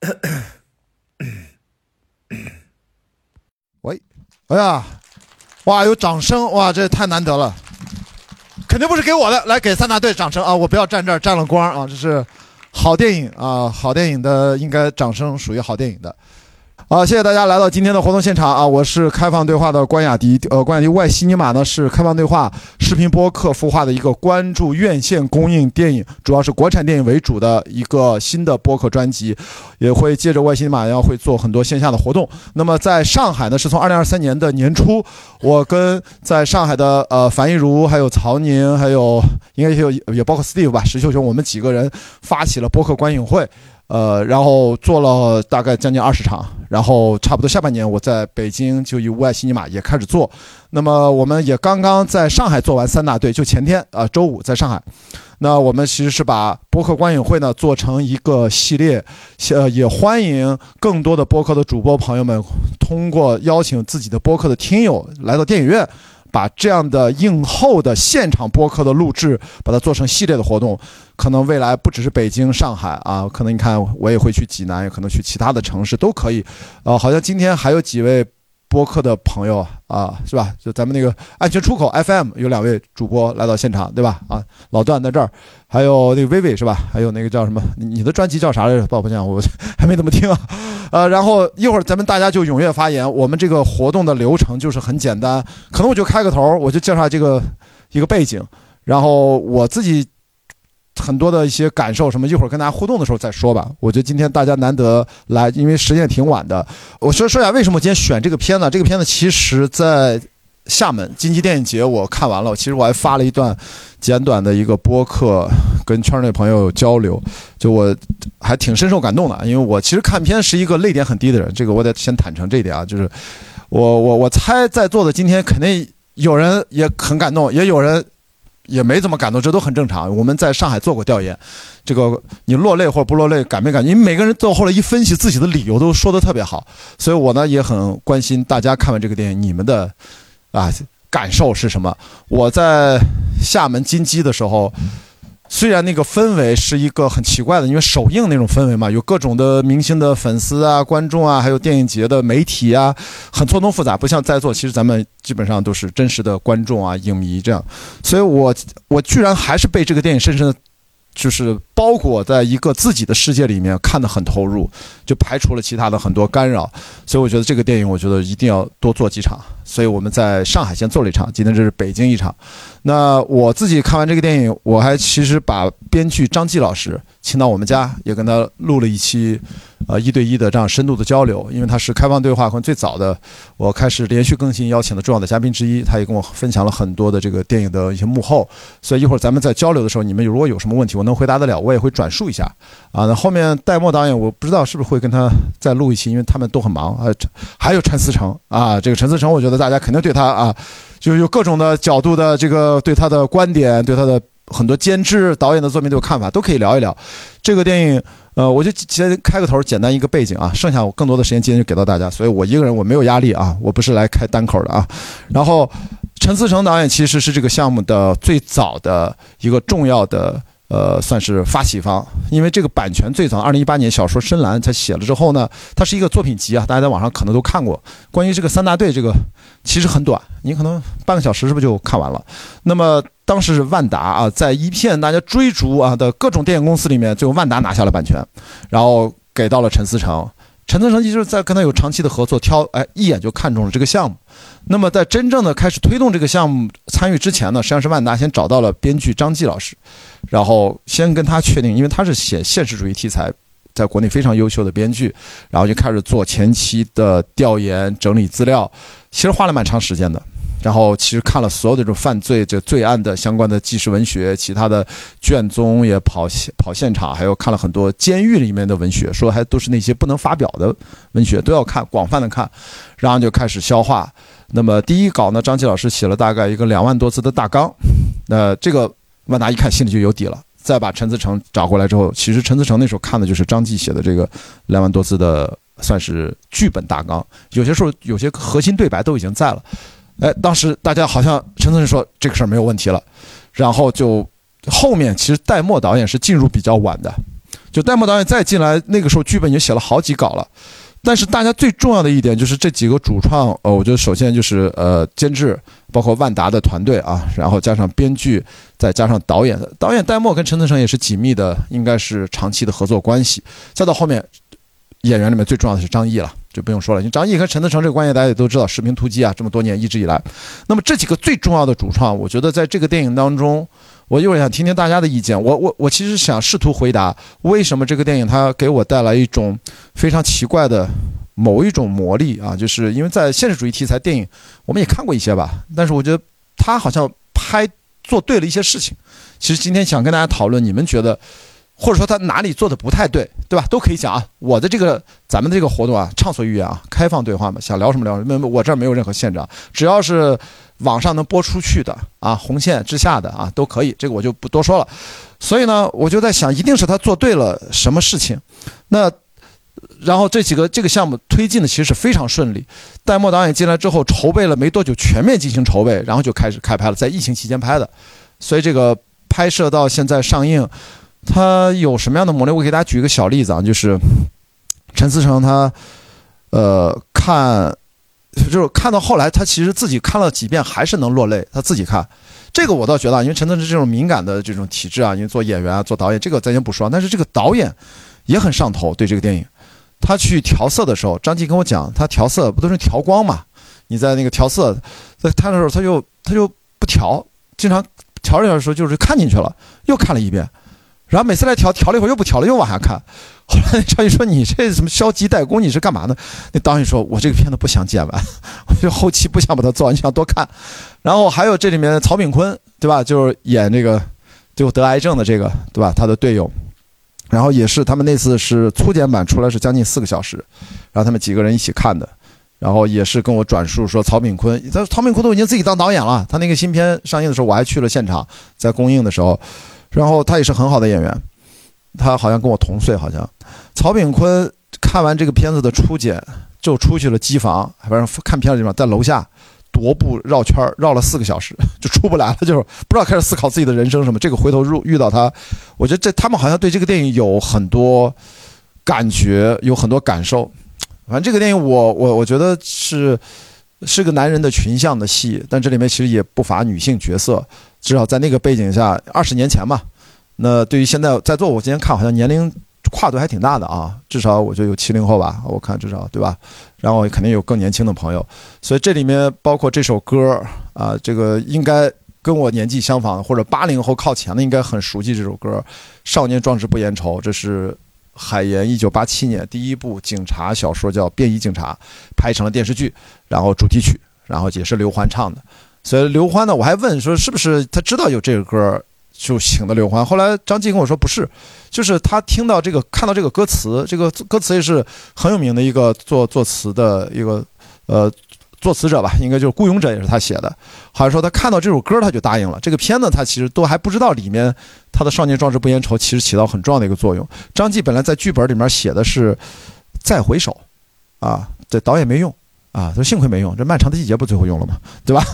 喂，哎呀，哇，有掌声，哇，这太难得了，肯定不是给我的，来给三大队掌声啊！我不要站这儿沾了光啊，这是好电影啊，好电影的应该掌声属于好电影的。好，谢谢大家来到今天的活动现场啊！我是开放对话的关雅迪，呃，关雅迪外西尼玛呢是开放对话视频播客孵化的一个关注院线公映电影，主要是国产电影为主的一个新的播客专辑，也会借着外西尼玛要会做很多线下的活动。那么在上海呢，是从二零二三年的年初，我跟在上海的呃樊一茹，还有曹宁，还有应该也有也包括 Steve 吧，石秀雄，我们几个人发起了播客观影会。呃，然后做了大概将近二十场，然后差不多下半年我在北京就以无爱新尼玛也开始做。那么我们也刚刚在上海做完三大队，就前天啊周五在上海。那我们其实是把播客观影会呢做成一个系列，呃，也欢迎更多的播客的主播朋友们通过邀请自己的播客的听友来到电影院。把这样的映后的现场播客的录制，把它做成系列的活动，可能未来不只是北京、上海啊，可能你看我也会去济南，也可能去其他的城市都可以。呃，好像今天还有几位。播客的朋友啊，是吧？就咱们那个安全出口 FM 有两位主播来到现场，对吧？啊，老段在这儿，还有那个薇薇是吧？还有那个叫什么？你的专辑叫啥来着？抱歉，我 还没怎么听啊。呃，然后一会儿咱们大家就踊跃发言。我们这个活动的流程就是很简单，可能我就开个头，我就介绍这个一个背景，然后我自己。很多的一些感受什么，一会儿跟大家互动的时候再说吧。我觉得今天大家难得来，因为时间也挺晚的。我说说一下为什么今天选这个片子。这个片子其实，在厦门金鸡电影节我看完了，其实我还发了一段简短的一个播客，跟圈内朋友交流，就我还挺深受感动的。因为我其实看片是一个泪点很低的人，这个我得先坦诚这一点啊。就是我我我猜在座的今天肯定有人也很感动，也有人。也没怎么感动，这都很正常。我们在上海做过调研，这个你落泪或者不落泪，感没感？因为每个人到后来一分析自己的理由，都说的特别好。所以我呢也很关心大家看完这个电影，你们的啊感受是什么？我在厦门金鸡的时候。虽然那个氛围是一个很奇怪的，因为首映那种氛围嘛，有各种的明星的粉丝啊、观众啊，还有电影节的媒体啊，很错综复杂。不像在座，其实咱们基本上都是真实的观众啊、影迷这样。所以我我居然还是被这个电影深深的，就是包裹在一个自己的世界里面，看得很投入，就排除了其他的很多干扰。所以我觉得这个电影，我觉得一定要多做几场。所以我们在上海先做了一场，今天这是北京一场。那我自己看完这个电影，我还其实把编剧张继老师请到我们家，也跟他录了一期，呃，一对一的这样深度的交流。因为他是开放对话可能最早的，我开始连续更新邀请的重要的嘉宾之一，他也跟我分享了很多的这个电影的一些幕后。所以一会儿咱们在交流的时候，你们如果有什么问题，我能回答得了，我也会转述一下。啊，那后面戴墨导演，我不知道是不是会跟他再录一期，因为他们都很忙啊。还有陈思诚啊，这个陈思诚，我觉得大家肯定对他啊。就是有各种的角度的这个对他的观点，对他的很多监制导演的作品都有看法，都可以聊一聊。这个电影，呃，我就先开个头，简单一个背景啊，剩下我更多的时间今天就给到大家，所以我一个人我没有压力啊，我不是来开单口的啊。然后陈思诚导演其实是这个项目的最早的一个重要的。呃，算是发起方，因为这个版权最早二零一八年小说《深蓝》他写了之后呢，它是一个作品集啊，大家在网上可能都看过。关于这个三大队，这个其实很短，你可能半个小时是不是就看完了？那么当时是万达啊，在一片大家追逐啊的各种电影公司里面，最后万达拿下了版权，然后给到了陈思诚。陈思诚就是在跟他有长期的合作，挑哎一眼就看中了这个项目。那么在真正的开始推动这个项目参与之前呢，实际上是万达先找到了编剧张继老师，然后先跟他确定，因为他是写现实主义题材，在国内非常优秀的编剧，然后就开始做前期的调研、整理资料，其实花了蛮长时间的。然后其实看了所有的这种犯罪、这罪案的相关的纪实文学，其他的卷宗也跑现跑现场，还有看了很多监狱里面的文学，说还都是那些不能发表的文学，都要看，广泛的看，然后就开始消化。那么第一稿呢，张琪老师写了大概一个两万多字的大纲，那这个万达一看心里就有底了。再把陈思诚找过来之后，其实陈思诚那时候看的就是张继写的这个两万多字的，算是剧本大纲，有些时候有些核心对白都已经在了。哎，当时大家好像陈思诚说这个事儿没有问题了，然后就后面其实戴墨导演是进入比较晚的，就戴墨导演再进来，那个时候剧本已经写了好几稿了。但是大家最重要的一点就是这几个主创，呃，我觉得首先就是呃监制，包括万达的团队啊，然后加上编剧，再加上导演，导演戴墨跟陈思诚也是紧密的，应该是长期的合作关系。再到后面，演员里面最重要的是张译了，就不用说了。你张译和陈思诚这个关系大家也都知道，《士兵突击》啊，这么多年一直以来，那么这几个最重要的主创，我觉得在这个电影当中。我一会儿想听听大家的意见。我我我其实想试图回答为什么这个电影它给我带来一种非常奇怪的某一种魔力啊，就是因为在现实主义题材电影我们也看过一些吧，但是我觉得他好像拍做对了一些事情。其实今天想跟大家讨论，你们觉得或者说他哪里做的不太对，对吧？都可以讲啊。我的这个咱们的这个活动啊，畅所欲言啊，开放对话嘛，想聊什么聊什么。我这儿没有任何限制啊，只要是。网上能播出去的啊，红线之下的啊，都可以，这个我就不多说了。所以呢，我就在想，一定是他做对了什么事情。那然后这几个这个项目推进的其实是非常顺利。戴墨导演进来之后，筹备了没多久，全面进行筹备，然后就开始开拍了，在疫情期间拍的。所以这个拍摄到现在上映，它有什么样的魔力？我给大家举一个小例子啊，就是陈思诚他呃看。就是看到后来，他其实自己看了几遍还是能落泪。他自己看，这个我倒觉得，因为陈思诚这种敏感的这种体质啊，因为做演员啊、做导演，这个咱先不说。但是这个导演也很上头，对这个电影，他去调色的时候，张继跟我讲，他调色不都是调光嘛？你在那个调色，在看的时候，他就他就不调，经常调着调的时候就是看进去了，又看了一遍。然后每次来调调了一会儿又不调了，又往下看。后来张译说：“你这什么消极怠工？你是干嘛呢？”那导演说：“我这个片子不想剪完，我就后期不想把它做完，就想多看。”然后还有这里面曹炳坤，对吧？就是演这个最后得癌症的这个，对吧？他的队友。然后也是他们那次是粗剪版出来是将近四个小时，然后他们几个人一起看的。然后也是跟我转述说，曹炳坤，他曹炳坤都已经自己当导演了。他那个新片上映的时候，我还去了现场，在公映的时候。然后他也是很好的演员，他好像跟我同岁，好像。曹炳坤看完这个片子的初剪，就出去了机房，反正看片的地方在楼下踱步绕圈绕了四个小时，就出不来了，就是不知道开始思考自己的人生什么。这个回头入遇到他，我觉得这他们好像对这个电影有很多感觉，有很多感受。反正这个电影，我我我觉得是是个男人的群像的戏，但这里面其实也不乏女性角色。至少在那个背景下，二十年前嘛，那对于现在在座，我今天看好像年龄跨度还挺大的啊，至少我觉得有七零后吧，我看至少对吧？然后肯定有更年轻的朋友，所以这里面包括这首歌啊，这个应该跟我年纪相仿或者八零后靠前的应该很熟悉这首歌，《少年壮志不言愁》，这是海岩一九八七年第一部警察小说叫《便衣警察》，拍成了电视剧，然后主题曲，然后也是刘欢唱的。所以刘欢呢，我还问说是不是他知道有这个歌就请的刘欢。后来张继跟我说不是，就是他听到这个看到这个歌词，这个歌词也是很有名的一个作作词的一个呃作词者吧，应该就是《孤勇者》也是他写的。好像说他看到这首歌他就答应了。这个片子他其实都还不知道里面他的少年壮志不言愁其实起到很重要的一个作用。张继本来在剧本里面写的是再回首，啊，这导演没用。啊，说幸亏没用，这漫长的季节不最后用了吗？对吧？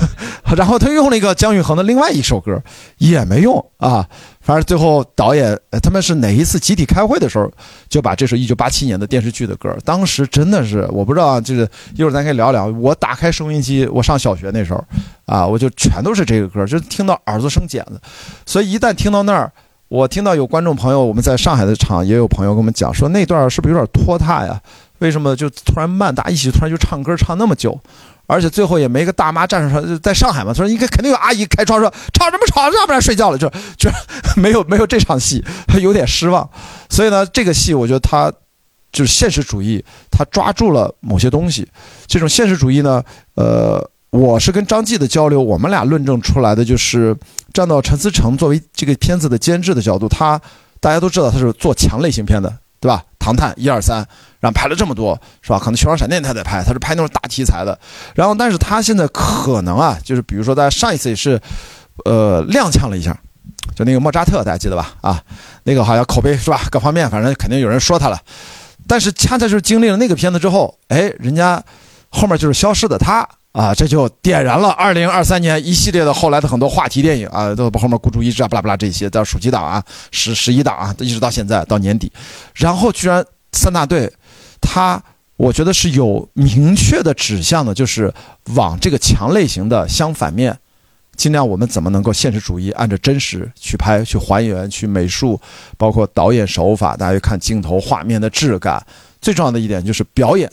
然后他用了一个姜育恒的另外一首歌，也没用啊。反正最后导演他们是哪一次集体开会的时候，就把这首一九八七年的电视剧的歌，当时真的是我不知道啊，就是一会儿咱可以聊聊。我打开收音机，我上小学那时候啊，我就全都是这个歌，就听到耳朵生茧子。所以一旦听到那儿，我听到有观众朋友，我们在上海的场也有朋友跟我们讲说，那段是不是有点拖沓呀？为什么就突然慢打一起突然就唱歌唱那么久，而且最后也没个大妈站上在上海嘛？他说应该肯定有阿姨开窗说吵什么吵，要不然睡觉了就就 没有没有这场戏，他有点失望。所以呢，这个戏我觉得他就是现实主义，他抓住了某些东西。这种现实主义呢，呃，我是跟张继的交流，我们俩论证出来的就是站到陈思诚作为这个片子的监制的角度，他大家都知道他是做强类型片的，对吧？唐探一二三。然后拍了这么多，是吧？可能《球状闪电》他在拍，他是拍那种大题材的。然后，但是他现在可能啊，就是比如说，在上一次也是，呃，踉跄了一下，就那个莫扎特，大家记得吧？啊，那个好像口碑是吧？各方面反正肯定有人说他了。但是恰恰就是经历了那个片子之后，哎，人家后面就是消失的他啊，这就点燃了二零二三年一系列的后来的很多话题电影啊，都后面孤注一掷啊，巴拉巴拉这些到暑期档啊、十十一档啊，一直到现在到年底，然后居然三大队，他我觉得是有明确的指向的，就是往这个强类型的相反面，尽量我们怎么能够现实主义按照真实去拍、去还原、去美术，包括导演手法，大家看镜头画面的质感，最重要的一点就是表演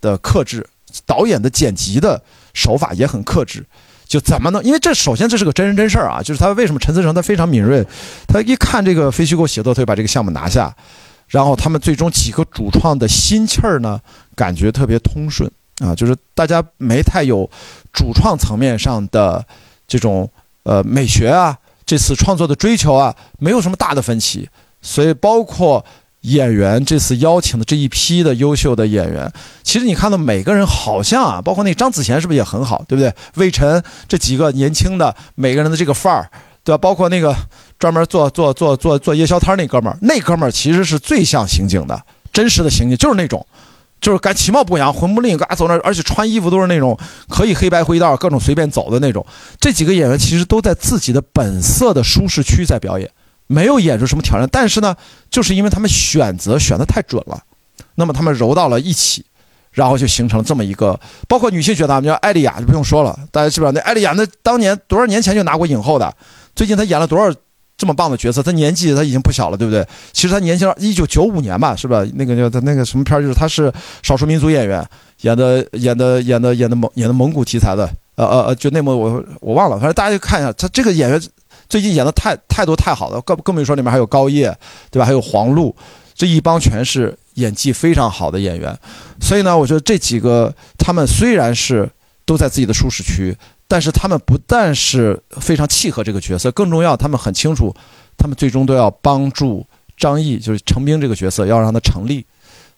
的克制。导演的剪辑的手法也很克制，就怎么能？因为这首先这是个真人真事儿啊，就是他为什么陈思诚他非常敏锐，他一看这个非虚构写作，他就把这个项目拿下，然后他们最终几个主创的心气儿呢，感觉特别通顺啊，就是大家没太有主创层面上的这种呃美学啊，这次创作的追求啊，没有什么大的分歧，所以包括。演员这次邀请的这一批的优秀的演员，其实你看到每个人好像啊，包括那张子贤是不是也很好，对不对？魏晨这几个年轻的每个人的这个范儿，对吧？包括那个专门做做做做做夜宵摊那哥们儿，那哥们儿其实是最像刑警的，真实的刑警就是那种，就是敢其貌不扬，魂不吝，嘎走那，而且穿衣服都是那种可以黑白灰道各种随便走的那种。这几个演员其实都在自己的本色的舒适区在表演。没有演出什么挑战，但是呢，就是因为他们选择选的太准了，那么他们揉到了一起，然后就形成了这么一个，包括女性角色，叫艾丽亚就不用说了，大家知不知道？那艾丽亚那当年多少年前就拿过影后的，最近她演了多少这么棒的角色？她年纪她已经不小了，对不对？其实她年轻，一九九五年吧，是吧？那个叫她那个什么片儿，就是她是少数民族演员，演的演的演的演的蒙演的蒙古题材的，呃呃呃，就内蒙我我忘了，反正大家就看一下，她这个演员。最近演的太太多太好了，更更别说里面还有高叶，对吧？还有黄璐，这一帮全是演技非常好的演员。所以呢，我觉得这几个他们虽然是都在自己的舒适区，但是他们不但是非常契合这个角色，更重要，他们很清楚，他们最终都要帮助张译，就是程兵这个角色，要让他成立。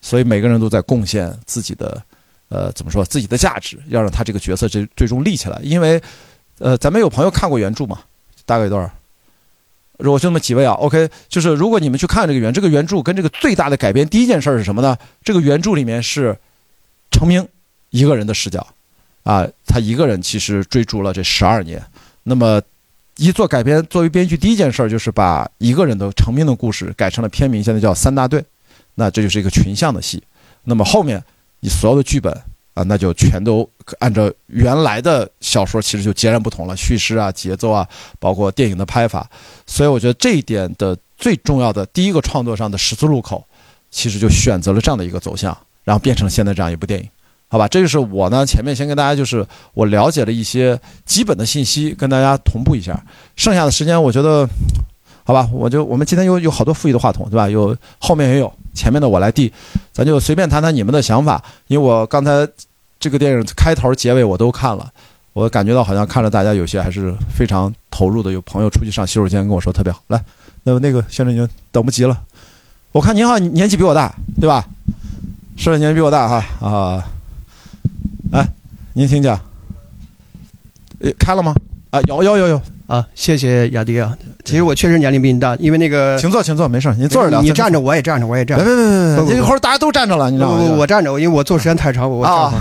所以每个人都在贡献自己的，呃，怎么说自己的价值，要让他这个角色最最终立起来。因为，呃，咱们有朋友看过原著吗？大概多少？如果就那么几位啊，OK，就是如果你们去看这个原这个原著跟这个最大的改编，第一件事是什么呢？这个原著里面是成名一个人的视角，啊，他一个人其实追逐了这十二年。那么一做改编，作为编剧第一件事就是把一个人的成名的故事改成了片名，现在叫三大队。那这就是一个群像的戏。那么后面你所有的剧本。那就全都按照原来的小说，其实就截然不同了，叙事啊、节奏啊，包括电影的拍法，所以我觉得这一点的最重要的第一个创作上的十字路口，其实就选择了这样的一个走向，然后变成现在这样一部电影，好吧？这就是我呢前面先跟大家就是我了解了一些基本的信息，跟大家同步一下，剩下的时间我觉得，好吧，我就我们今天有有好多富裕的话筒，对吧？有后面也有。前面的我来递，咱就随便谈谈你们的想法。因为我刚才这个电影开头、结尾我都看了，我感觉到好像看着大家有些还是非常投入的。有朋友出去上洗手间跟我说特别好。来，那么那个先生您等不及了。我看您好像年纪比我大，对吧？是年纪比我大哈啊。来，您请讲。呃，开了吗？啊，有有有有。啊，谢谢雅迪啊。其实我确实年龄比你大，因为那个，请坐，请坐，没事，您坐着聊。你站着，我也站着，我也站。别别别别，一会儿大家都站着了，你知道吗？我站着，因为我坐时间太长，我啊，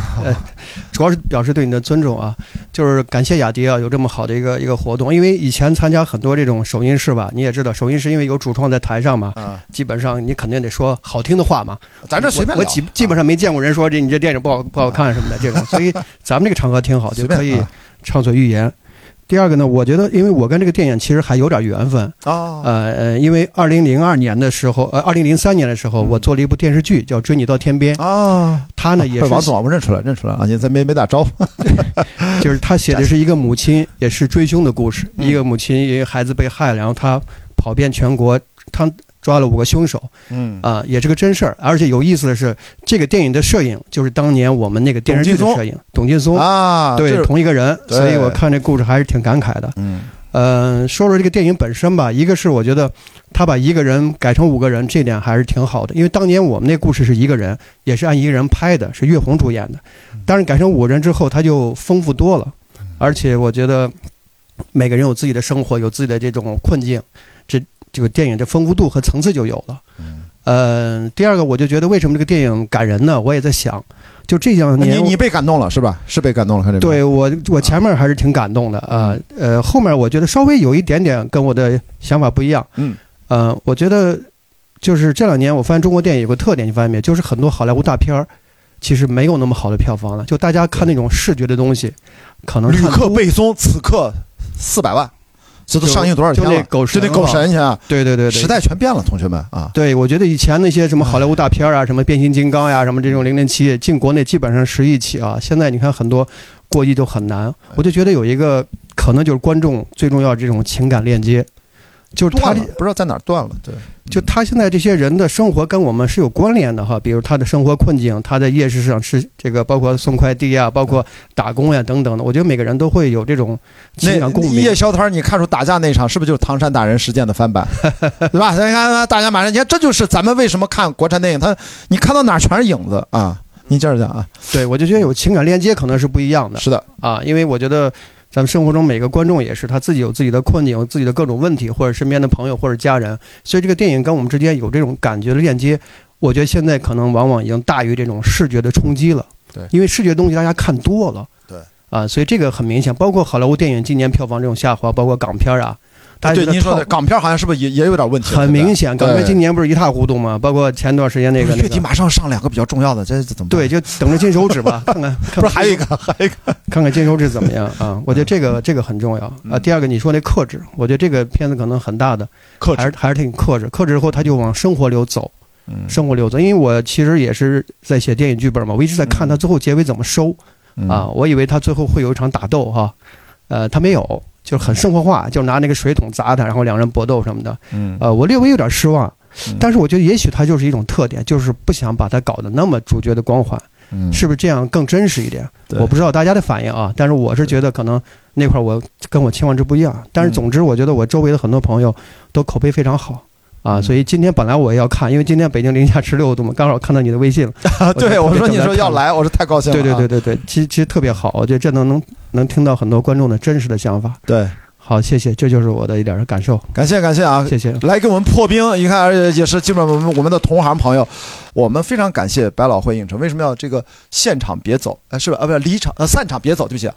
主要是表示对你的尊重啊，就是感谢雅迪啊，有这么好的一个一个活动。因为以前参加很多这种首映式吧，你也知道，首映式因为有主创在台上嘛，基本上你肯定得说好听的话嘛。咱这随便我基基本上没见过人说这你这电影不好不好看什么的这种，所以咱们这个场合挺好，就可以畅所欲言。第二个呢，我觉得，因为我跟这个电影其实还有点缘分啊。呃呃，因为二零零二年的时候，呃，二零零三年的时候，我做了一部电视剧叫《追你到天边》啊。他呢也是王总，我认出来，认出来啊！你咱没没打招呼。就是他写的是一个母亲也是追凶的故事，一个母亲因为孩子被害，然后他跑遍全国，他。抓了五个凶手，嗯啊，也是个真事儿。而且有意思的是，这个电影的摄影就是当年我们那个电视剧的摄影，董劲松啊，对，同一个人。所以我看这故事还是挺感慨的。嗯，呃，说说这个电影本身吧，一个是我觉得他把一个人改成五个人，这点还是挺好的。因为当年我们那故事是一个人，也是按一个人拍的，是岳红主演的。但是改成五人之后，他就丰富多了。而且我觉得每个人有自己的生活，有自己的这种困境。这这个电影的丰富度和层次就有了。嗯，呃，第二个我就觉得为什么这个电影感人呢？我也在想，就这两年，你你被感动了是吧？是被感动了，看这。对我，我前面还是挺感动的啊。呃，后面我觉得稍微有一点点跟我的想法不一样。嗯。呃，我觉得就是这两年，我发现中国电影有个特点，你发现没？就是很多好莱坞大片儿其实没有那么好的票房了。就大家看那种视觉的东西，可能。旅客背松，此刻四百万。这都上映多少天了？就那狗神，就那狗神，你看，对对对，时代全变了，同学们啊！对，我觉得以前那些什么好莱坞大片啊，什么变形金刚呀，什么这种零零七，进国内基本上十亿起啊。现在你看很多过亿都很难，我就觉得有一个可能就是观众最重要这种情感链接。就是他不知道在哪儿断了，对，就他现在这些人的生活跟我们是有关联的哈，比如他的生活困境，他在夜市上吃这个，包括送快递啊，包括打工呀等等的，我觉得每个人都会有这种情感共鸣。夜宵摊，你看出打架那场是不是就是唐山打人事件的翻版，对吧？你看大家马上，你看这就是咱们为什么看国产电影，他你看到哪全是影子啊？你接着讲啊，对我就觉得有情感链接可能是不一样的，是的啊，因为我觉得。咱们生活中每个观众也是他自己有自己的困境，有自己的各种问题，或者身边的朋友或者家人，所以这个电影跟我们之间有这种感觉的链接。我觉得现在可能往往已经大于这种视觉的冲击了。对，因为视觉东西大家看多了。对，啊，所以这个很明显，包括好莱坞电影今年票房这种下滑，包括港片啊。对您说的港片好像是不是也也有点问题？很明显，港片今年不是一塌糊涂吗？包括前段时间那个，月底马上上两个比较重要的，这怎么？对，就等着金手指吧，看看。不是还有一个，还有一个，看看金手指怎么样啊？我觉得这个这个很重要啊。第二个，你说那克制，我觉得这个片子可能很大的克制，还是还是挺克制。克制之后，他就往生活流走，生活流走。因为我其实也是在写电影剧本嘛，我一直在看他最后结尾怎么收啊。我以为他最后会有一场打斗哈，呃，他没有。就是很生活化，就拿那个水桶砸他，然后两人搏斗什么的。嗯，呃，我略微有点失望，但是我觉得也许他就是一种特点，就是不想把他搞得那么主角的光环，嗯是不是这样更真实一点？我不知道大家的反应啊，但是我是觉得可能那块我跟我期望值不一样。但是总之，我觉得我周围的很多朋友都口碑非常好。啊，所以今天本来我也要看，因为今天北京零下十六度嘛，刚好看到你的微信了。对，我说你说要来，我说太高兴了。对对对对对，其实其实特别好，我觉得这能能能听到很多观众的真实的想法。对，好，谢谢，这就是我的一点感受。感谢感谢啊，谢谢。来给我们破冰，一看也是基本上我们我们的同行朋友，我们非常感谢百老汇影城。为什么要这个现场别走？哎，是吧？啊，不是离场呃散场别走，对不起。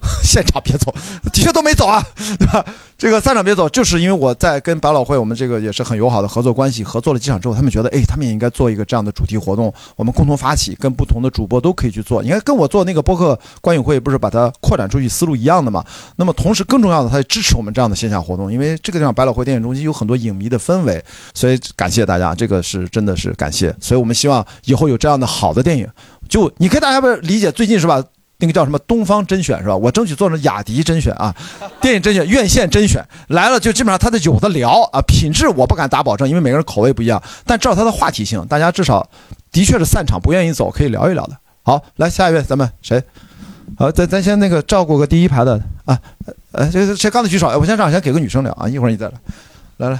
现场别走，的确都没走啊，对吧？这个散场别走，就是因为我在跟百老汇，我们这个也是很友好的合作关系。合作了几场之后，他们觉得，哎，他们也应该做一个这样的主题活动，我们共同发起，跟不同的主播都可以去做。你看，跟我做那个播客观影会，不是把它扩展出去，思路一样的嘛？那么同时更重要的，他支持我们这样的线下活动，因为这个地方百老汇电影中心有很多影迷的氛围，所以感谢大家，这个是真的是感谢。所以我们希望以后有这样的好的电影，就你可以大家不理解，最近是吧？那个叫什么东方甄选是吧？我争取做成雅迪甄选啊，电影甄选、院线甄选来了，就基本上他的有的聊啊，品质我不敢打保证，因为每个人口味不一样，但至少他的话题性，大家至少的确是散场不愿意走，可以聊一聊的。好，来下一位，咱们谁？好，咱咱先那个照顾个第一排的啊，呃，谁谁刚才举手？我先让先给个女生聊啊，一会儿你再来，来来。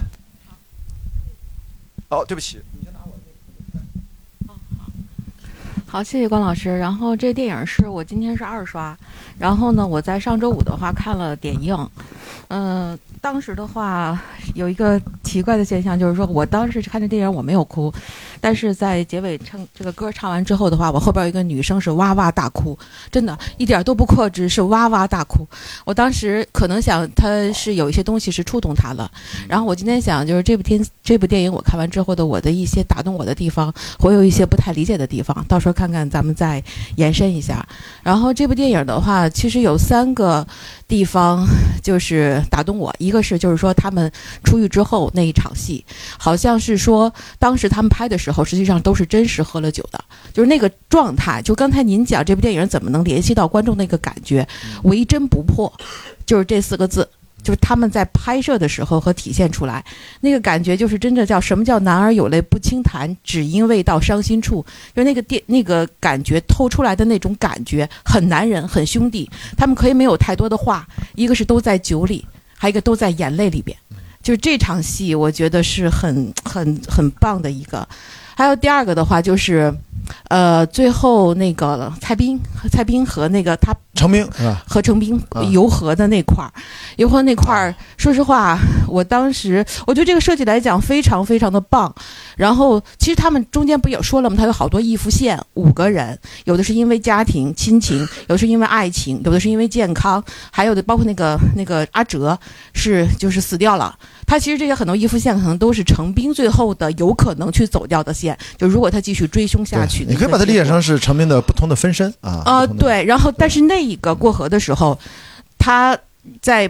哦，对不起。好，谢谢关老师。然后这电影是我今天是二刷，然后呢，我在上周五的话看了点映，嗯。当时的话有一个奇怪的现象，就是说我当时看这电影我没有哭，但是在结尾唱这个歌唱完之后的话，我后边有一个女生是哇哇大哭，真的一点都不克制，是哇哇大哭。我当时可能想她是有一些东西是触动她了，然后我今天想就是这部电这部电影我看完之后的我的一些打动我的地方，我有一些不太理解的地方，到时候看看看咱们再延伸一下。然后这部电影的话，其实有三个地方就是打动我，一个。是，就是说他们出狱之后那一场戏，好像是说当时他们拍的时候，实际上都是真实喝了酒的，就是那个状态。就刚才您讲这部电影怎么能联系到观众那个感觉，“唯真不破”，就是这四个字，就是他们在拍摄的时候和体现出来那个感觉，就是真的叫什么叫“男儿有泪不轻弹，只因未到伤心处”，就那个电那个感觉透出来的那种感觉，很男人，很兄弟。他们可以没有太多的话，一个是都在酒里。还有一个都在眼泪里边，就是这场戏，我觉得是很很很棒的一个。还有第二个的话，就是呃，最后那个蔡斌、蔡斌和那个他程兵？和程兵啊游河的那块儿，游河那块儿，说实话，我当时我觉得这个设计来讲非常非常的棒。然后其实他们中间不也说了吗？他有好多义父线，五个人，有的是因为家庭亲情，有的是因为爱情，有的是因为健康，还有的包括那个那个阿哲是就是死掉了。他其实这些很多义父线可能都是成斌最后的有可能去走掉的线，就如果他继续追凶下去你可以把它理解成是成斌的不同的分身啊。啊、对，然后但是那一个过河的时候，他在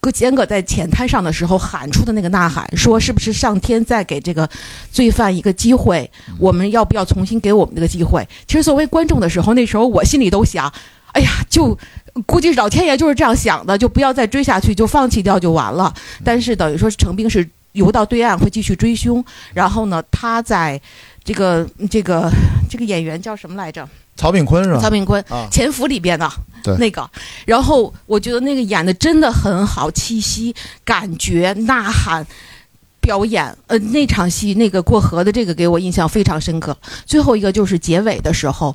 搁坚葛在浅滩上的时候喊出的那个呐喊，说是不是上天在给这个罪犯一个机会？我们要不要重新给我们这个机会？其实作为观众的时候，那时候我心里都想，哎呀，就。估计老天爷就是这样想的，就不要再追下去，就放弃掉就完了。但是等于说是程兵是游到对岸会继续追凶，然后呢，他在这个这个这个演员叫什么来着？曹炳坤是吧？曹炳坤啊《潜伏》里边的对那个，然后我觉得那个演的真的很好，气息、感觉、呐喊。表演，呃，那场戏那个过河的这个给我印象非常深刻。最后一个就是结尾的时候，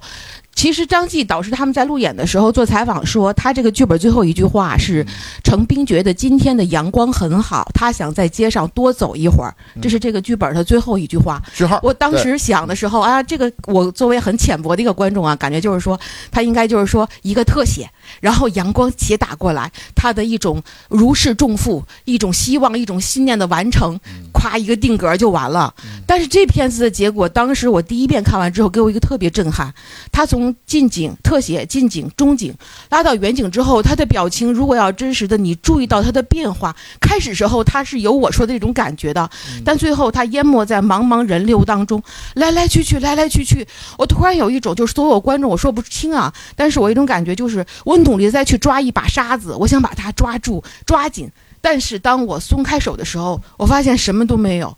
其实张继导师他们在路演的时候做采访说，他这个剧本最后一句话是：程兵觉得今天的阳光很好，他想在街上多走一会儿。这是这个剧本的最后一句话。句号。我当时想的时候啊，这个我作为很浅薄的一个观众啊，感觉就是说，他应该就是说一个特写，然后阳光斜打过来，他的一种如释重负，一种希望，一种信念的完成，夸一个定格就完了。但是这片子的结果，当时我第一遍看完之后，给我一个特别震撼。他从近景、特写、近景、中景拉到远景之后，他的表情如果要真实的，你注意到他的变化。开始时候他是有我说的这种感觉的，但最后他淹没在茫茫人流当中，来来去去，来来去去。我突然有一种就是所有观众我说不清啊，但是我一种感觉就是我努力再去抓一把沙子，我想把它抓住、抓紧。但是当我松开手的时候，我发现什么都没有。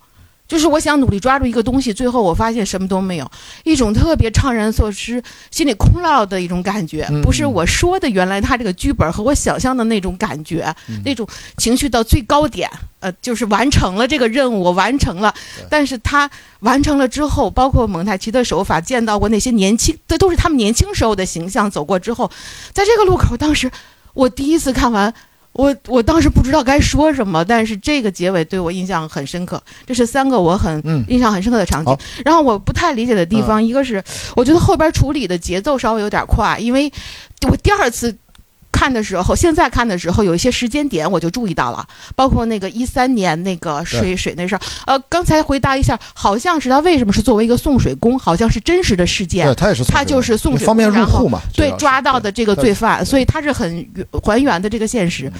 就是我想努力抓住一个东西，最后我发现什么都没有，一种特别怅然若失、心里空落的一种感觉，嗯不是我说的原来他这个剧本和我想象的那种感觉，嗯那种情绪到最高点，呃，就是完成了这个任务，我完成了。但是他完成了之后，包括蒙太奇的手法，见到过那些年轻，这都是他们年轻时候的形象，走过之后，在这个路口，当时我第一次看完。我我当时不知道该说什么，但是这个结尾对我印象很深刻。这是三个我很嗯印象很深刻的场景。好然后我不太理解的地方，一个是我觉得后边处理的节奏稍微有点快，因为我第二次。看的时候，现在看的时候，有一些时间点我就注意到了，包括那个一三年那个水水那事儿。呃，刚才回答一下，好像是他为什么是作为一个送水工，好像是真实的事件对，他也是他就是送水方便入然后户嘛。对抓到的这个罪犯，所以他是很还原的这个现实。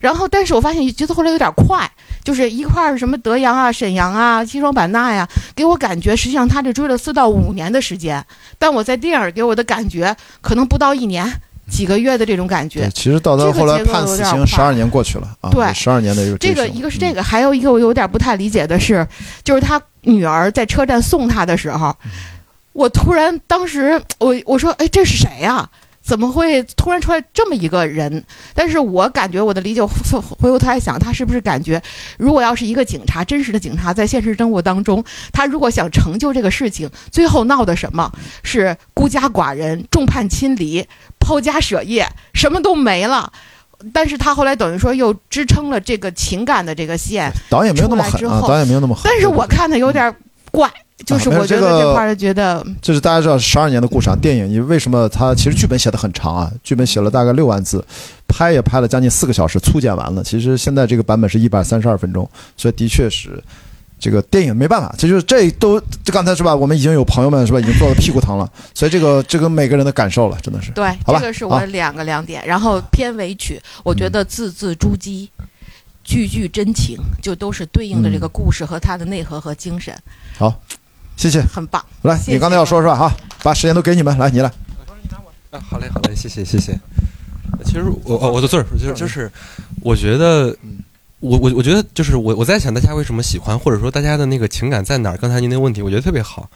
然后，但是我发现节奏后来有点快，就是一块儿什么德阳啊、沈阳啊、西双版纳呀，给我感觉实际上他这追了四到五年的时间，但我在电影给我的感觉可能不到一年。几个月的这种感觉。对，，其实到他后来判死刑十二年过去了啊，对十二年的一个这个一个是这个，还有一个我有点不太理解的是，就是他女儿在车站送他的时候，嗯。我突然当时我我说哎这是谁呀、怎么会突然出来这么一个人？但是我感觉我的理解，回回过头来想，他是不是感觉，如果要是一个警察，真实的警察，在现实生活当中，他如果想成就这个事情，最后闹的什么是孤家寡人、众叛亲离、抛家舍业，什么都没了。但是他后来等于说又支撑了这个情感的这个线，导演没有那么狠啊，导演没有那么狠。但是我看的有点怪，就是我觉得这块儿觉得就是大家知道十二年的故事啊，电影你为什么它其实剧本写的很长啊？剧本写了大概六万字，拍也拍了将近四个小时，粗剪完了。其实现在这个版本是一百三十二分钟，所以的确是这个电影没办法，这就是这都这刚才是吧？我们已经有朋友们是吧，已经坐的屁股疼了，所以这个这个每个人的感受了，真的是。对，好吧这个是我的两个两点。然后片尾曲，我觉得字字珠玑，句句真情，就都是对应的这个故事和它的内核和精神，谢谢，很棒。来，谢谢你刚才要说是吧？哈，把时间都给你们，来，你来。啊，好嘞，好嘞，谢谢，谢谢。其实我哦，我的字儿就是就是，我觉得，我我我觉得就是我我在想大家为什么喜欢，或者说大家的那个情感在哪儿？刚才您那个问题，我觉得特别好。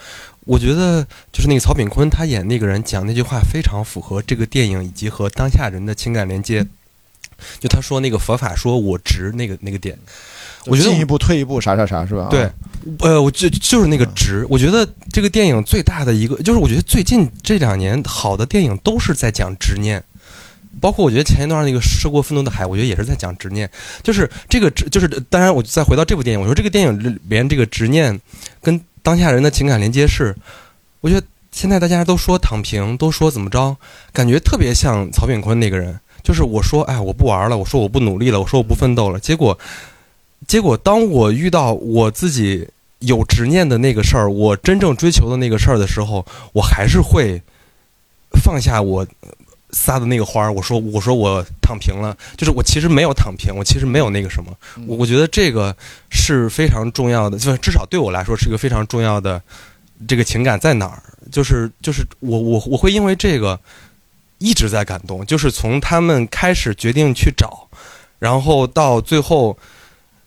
我觉得就是那个曹炳坤他演那个人讲那句话非常符合这个电影以及和当下人的情感连接。就他说那个佛法说我值那个那个点，我觉得进一步退一步啥啥啥是吧？对，呃，我就就是那个值。我觉得这个电影最大的一个，就是我觉得最近这两年好的电影都是在讲执念。包括我觉得前一段那个《涉过愤怒的海》，我觉得也是在讲执念。就是这个执，就是当然，我再回到这部电影，我说这个电影里边这个执念跟当下人的情感连接是，我觉得现在大家都说躺平，都说怎么着，感觉特别像曹炳坤那个人。就是我说，哎，我不玩了，我说我不努力了，我说我不奋斗了。结果，结果当我遇到我自己有执念的那个事儿，我真正追求的那个事儿的时候，我还是会放下我。撒的那个花儿，我说我说我躺平了，就是我其实没有躺平，我其实没有那个什么，我我觉得这个是非常重要的，就至少对我来说是一个非常重要的这个情感在哪儿？就是就是我我我会因为这个一直在感动，就是从他们开始决定去找，然后到最后，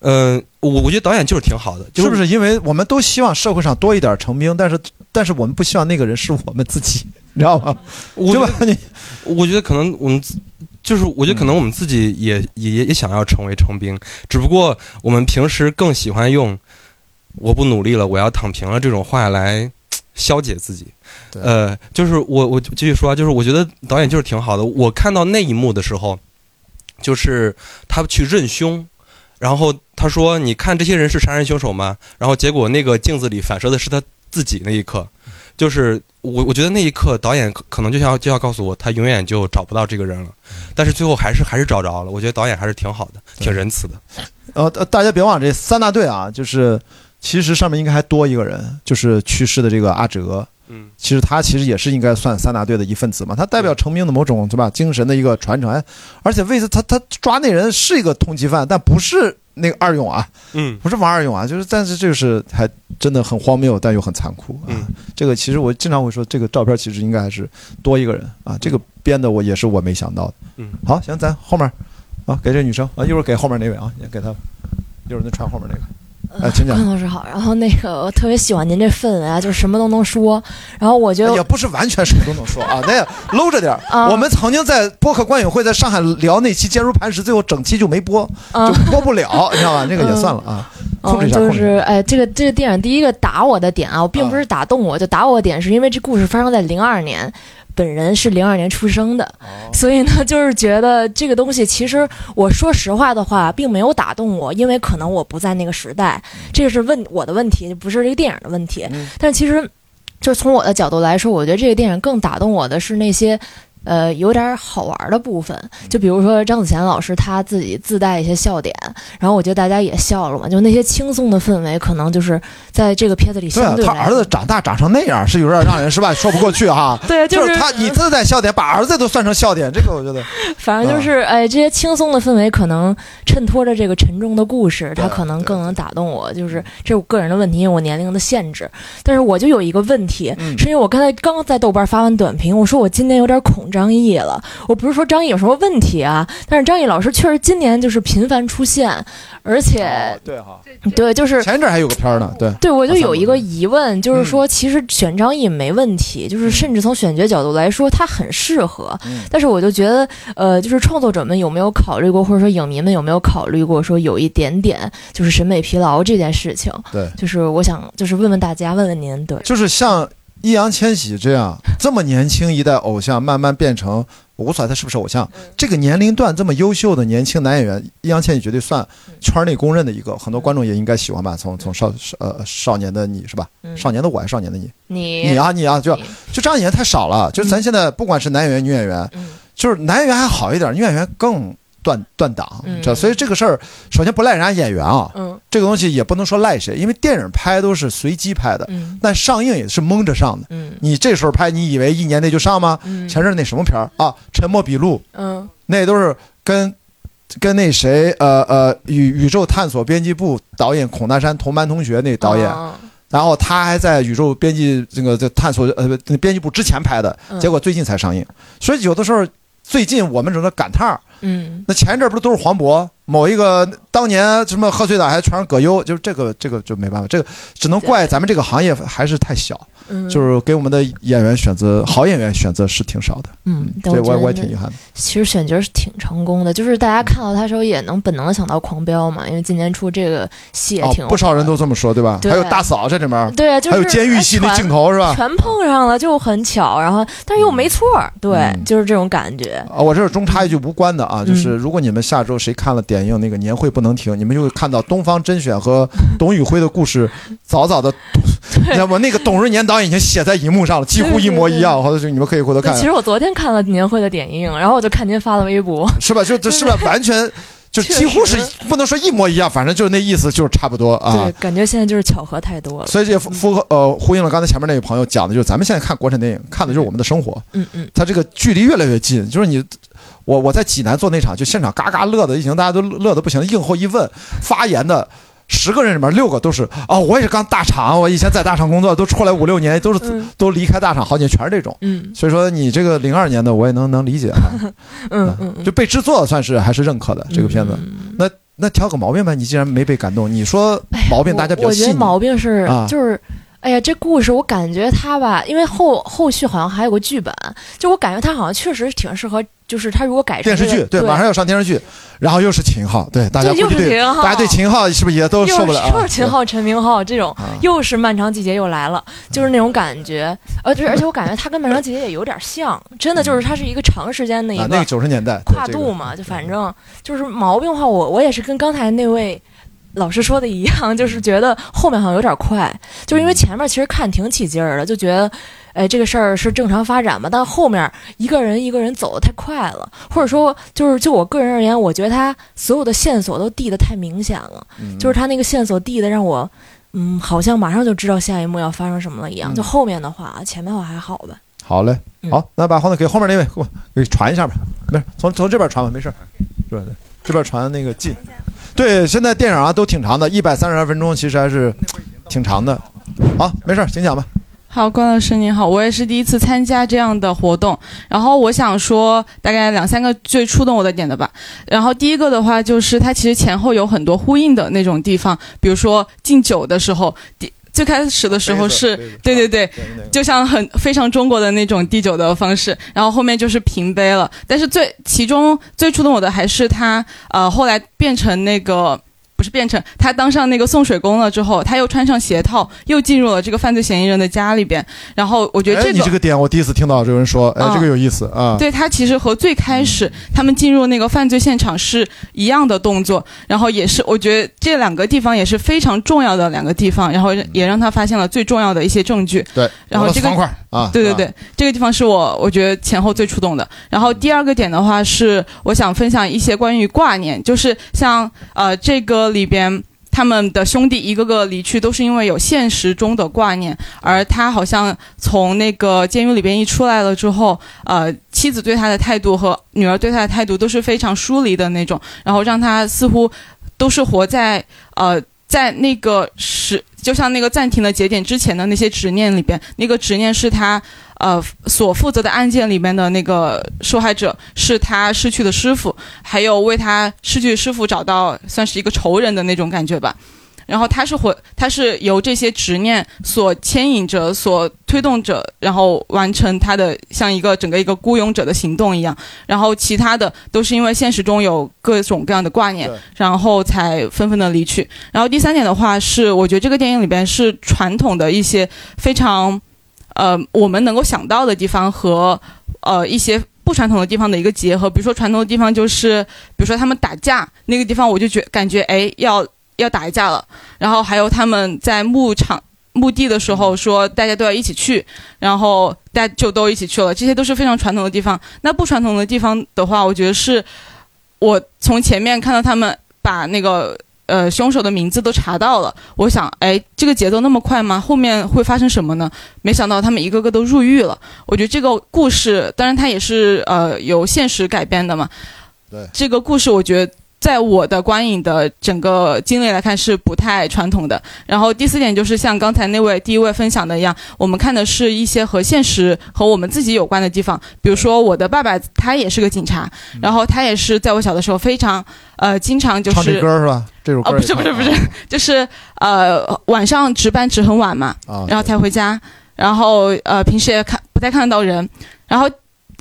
嗯，我我觉得导演就是挺好的，是不是？因为我们都希望社会上多一点成兵，但是但是我们不希望那个人是我们自己。你知道吗？对吧？你，我觉得可能我们就是，我觉得可能我们自己也也也想要成为成兵，只不过我们平时更喜欢用“我不努力了，我要躺平了”这种话来消解自己。呃，就是我我继续说啊，就是我觉得导演就是挺好的。我看到那一幕的时候，就是他去认凶，然后他说：“你看这些人是杀人凶手吗？”然后结果那个镜子里反射的是他自己那一刻。就是我，我觉得那一刻导演可能就要就要告诉我，他永远就找不到这个人了。但是最后还是还是找着了。我觉得导演还是挺好的，挺仁慈的。呃，大家别忘了这三大队啊，就是其实上面应该还多一个人，就是去世的这个阿哲。嗯，其实他其实也是应该算三大队的一份子嘛，他代表成名的某种对吧精神的一个传承。而且为此他他抓那人是一个通缉犯，但不是。那个二勇啊，嗯，不是王二勇啊，就是，但是这个是还真的很荒谬，但又很残酷啊。这个其实我经常会说，这个照片其实应该还是多一个人啊。这个编的我也是我没想到的。嗯，好，行，咱后面啊，给这女生啊，一会儿给后面那位啊，也给他，一会儿再传后面那个。哎，请讲。关老师好，然后那个我特别喜欢您这氛围啊，就是什么都能说。然后我觉得也不是完全什么都能说啊，那搂着点儿。我们曾经在播客观影会在上海聊那期坚如磐石，最后整期就没播，就播不了，你知道吧？那个也算了啊。控制一下。就是哎，这个这个电影第一个打我的点啊，我并不是打动我，就打我的点是因为这故事发生在零二年。本人是零二年出生的，所以呢，就是觉得这个东西，其实我说实话的话，并没有打动我，因为可能我不在那个时代，这个是问我的问题，不是这个电影的问题。但其实，就是从我的角度来说，我觉得这个电影更打动我的是那些。呃，有点好玩的部分，就比如说张子贤老师他自己自带一些笑点，然后我觉得大家也笑了嘛，就那些轻松的氛围，可能就是在这个片子里相对。他儿子长大长成那样，是有点让人是吧？说不过去哈。对，就是他你自带笑点，把 儿子都算成笑点，这个我觉得。反正就是哎，这些轻松的氛围可能衬托着这个沉重的故事，他可能更能打动我。就是这是我个人的问题，因为我年龄的限制。但是我就有一个问题，是因为我刚才刚在豆瓣发完短评，我说我今年有点恐。张译了，我不是说张译有什么问题啊，但是张译老师确实今年就是频繁出现，而且对哈，对，就是前一阵还有个片儿呢，对，对我就有一个疑问，就是说其实选张译没问题，就是甚至从选角角度来说他很适合，但是我就觉得，呃，就是创作者们有没有考虑过，或者说影迷们有没有考虑过，说有一点点就是审美疲劳这件事情，对，就是我想就是问问大家，问问您，对，就是像。易烊千玺这样 这么年轻一代偶像，慢慢变成我无所谓他是不是偶像，这个年龄段这么优秀的年轻男演员，易烊千玺绝对算圈内公认的一个，很多观众也应该喜欢吧？从从少呃少年的你是吧？少年的我还是少年的你？你你啊你啊就就这样演员太少了，就咱现在不管是男演员女演员，就是男演员还好一点，女演员更。断断档，这所以这个事儿，首先不赖人家演员啊，嗯，这个东西也不能说赖谁，因为电影拍都是随机拍的，嗯，但上映也是蒙着上的，嗯，你这时候拍，你以为一年内就上吗？嗯，前阵那什么片儿啊，《沉默笔录》，嗯，那都是跟跟那谁，呃呃，宇宇宙探索编辑部导演孔大山同班同学那导演，然后他还在宇宙编辑这个这探索呃编辑部之前拍的，结果最近才上映，所以有的时候最近我们只能感叹。嗯，那前一阵不是都是黄渤？某一个当年什么贺岁档还全是葛优，就是这个这个就没办法，这个只能怪咱们这个行业还是太小，嗯就是给我们的演员选择好演员选择是挺少的，嗯，对我我也挺遗憾的。其实选角是挺成功的，就是大家看到他时候也能本能的想到《狂飙》嘛，因为今年出这个戏也哦挺、，不少人都这么说，对吧？对还有大嫂这里面，对啊，就是还有监狱戏那哎镜头是吧？全全碰上了，就很巧，然后但是又没错儿，对，嗯就是这种感觉。啊，我这是中插一句无关的啊，嗯。就是如果你们下周谁看了点映那个年会不能停，你们就会看到东方甄选和董宇辉的故事 早早的，那么那个董润年导演已经写在荧幕上了，几乎一模一样，或者是你们可以回头看。对其，实我昨天看了年会的点映，然后我就看您发的微博，是吧？就这是吧？完全就几乎是实不能说一模一样，反正就是那意思，就是差不多啊对，。感觉现在就是巧合太多了。所以这符符合呃呼应了刚才前面那位朋友讲的，就是咱们现在看国产电影，看的就是我们的生活，嗯嗯，它这个距离越来越近，就是你。我我在济南做那场，就现场嘎嘎乐的，已经大家都乐的不行了。映后一问，发言的十个人里面六个都是哦，我也是刚大厂，我以前在大厂工作，都出来五六年，都是、嗯都离开大厂好几年，全是这种。嗯所以说你这个零二年的我也能能理解啊，嗯就被制作算是还是认可的这个片子。嗯那那挑个毛病吧，你既然没被感动，你说毛病大家比较我我觉得。毛病是、啊就是。哎呀，这故事我感觉他吧，因为后后续好像还有个剧本，就我感觉他好像确实挺适合，就是他如果改成电视剧对，马上要上电视剧，然后又是秦昊，对大家又是秦昊。大家对秦昊是不是也都又受不了又是秦昊、陈明昊这种，啊。又是漫长季节又来了，就是那种感觉。而且而且我感觉他跟漫长季节也有点像，真的就是他是一个长时间的一啊，那个九十年代跨度，嘛，就反正就是毛病的话，我我也是跟刚才那位老师说的一样，就是觉得后面好像有点快，就是因为前面其实看挺起劲儿的，就觉得。哎，这个事儿是正常发展嘛？但后面一个人一个人走的太快了，或者说，就是就我个人而言，我觉得他所有的线索都递的太明显了，嗯就是他那个线索递的让我，嗯，好像马上就知道下一幕要发生什么了一样。嗯就后面的话，前面的话还好吧。好嘞，嗯好，那把话筒给后面那位给我给传一下吧，没事，从从这边传吧，没事，是吧？这边传的那个近，对，现在电影啊都挺长的，一百三十二分钟，其实还是挺长的。好，没事，请讲吧。好，关老师您好，我也是第一次参加这样的活动，然后我想说大概两三个最触动我的点的吧。然后第一个的话就是它其实前后有很多呼应的那种地方，比如说敬酒的时候，最开始的时候是，对对对，就像很非常中国的那种递酒的方式，然后后面就是平杯了。但是最其中最触动我的还是他呃后来变成那个。不是变成他当上那个送水工了之后，他又穿上鞋套，又进入了这个犯罪嫌疑人的家里边。然后我觉得哎，这个，你这个点我第一次听到有人说，哎，嗯这个有意思啊。对他其实和最开始他们进入那个犯罪现场是一样的动作，然后也是我觉得这两个地方也是非常重要的两个地方，然后也让他发现了最重要的一些证据。对，然后这个方块啊，啊对对对，这个地方是我我觉得前后最触动的。然后第二个点的话是，我想分享一些关于挂念，就是像呃这个里边。他们的兄弟一个个离去，都是因为有现实中的挂念，而他好像从那个监狱里边一出来了之后，呃，妻子对他的态度和女儿对他的态度都是非常疏离的那种，然后让他似乎都是活在呃在那个时，就像那个暂停的节点之前的那些执念里边，那个执念是他呃所负责的案件里面的那个受害者是他失去的师傅，还有为他失去师傅找到算是一个仇人的那种感觉吧。然后他是活，他是由这些执念所牵引着、所推动着，然后完成他的像一个整个一个孤勇者的行动一样。然后其他的都是因为现实中有各种各样的挂念，然后才纷纷的离去。然后第三点的话是，我觉得这个电影里边是传统的一些非常，呃，我们能够想到的地方和呃一些不传统的地方的一个结合。比如说传统的地方就是，比如说他们打架那个地方，我就觉感觉哎要要打一架了。然后还有他们在牧场。墓地的时候说大家都要一起去，然后大家就都一起去了，这些都是非常传统的地方。那不传统的地方的话，我觉得是我从前面看到他们把那个呃凶手的名字都查到了，我想，哎，这个节奏那么快吗？后面会发生什么呢？没想到他们一个个都入狱了。我觉得这个故事，当然它也是呃由现实改编的嘛。对这个故事，我觉得在我的观影的整个经历来看是不太传统的。然后第四点就是像刚才那位第一位分享的一样，我们看的是一些和现实和我们自己有关的地方。比如说我的爸爸他也是个警察，然后他也是在我小的时候非常呃经常就是唱这歌是吧？这首歌哦，不是不是不是，就是呃晚上值班值很晚嘛，啊，然后才回家，然后呃平时也看不太看得到人，然后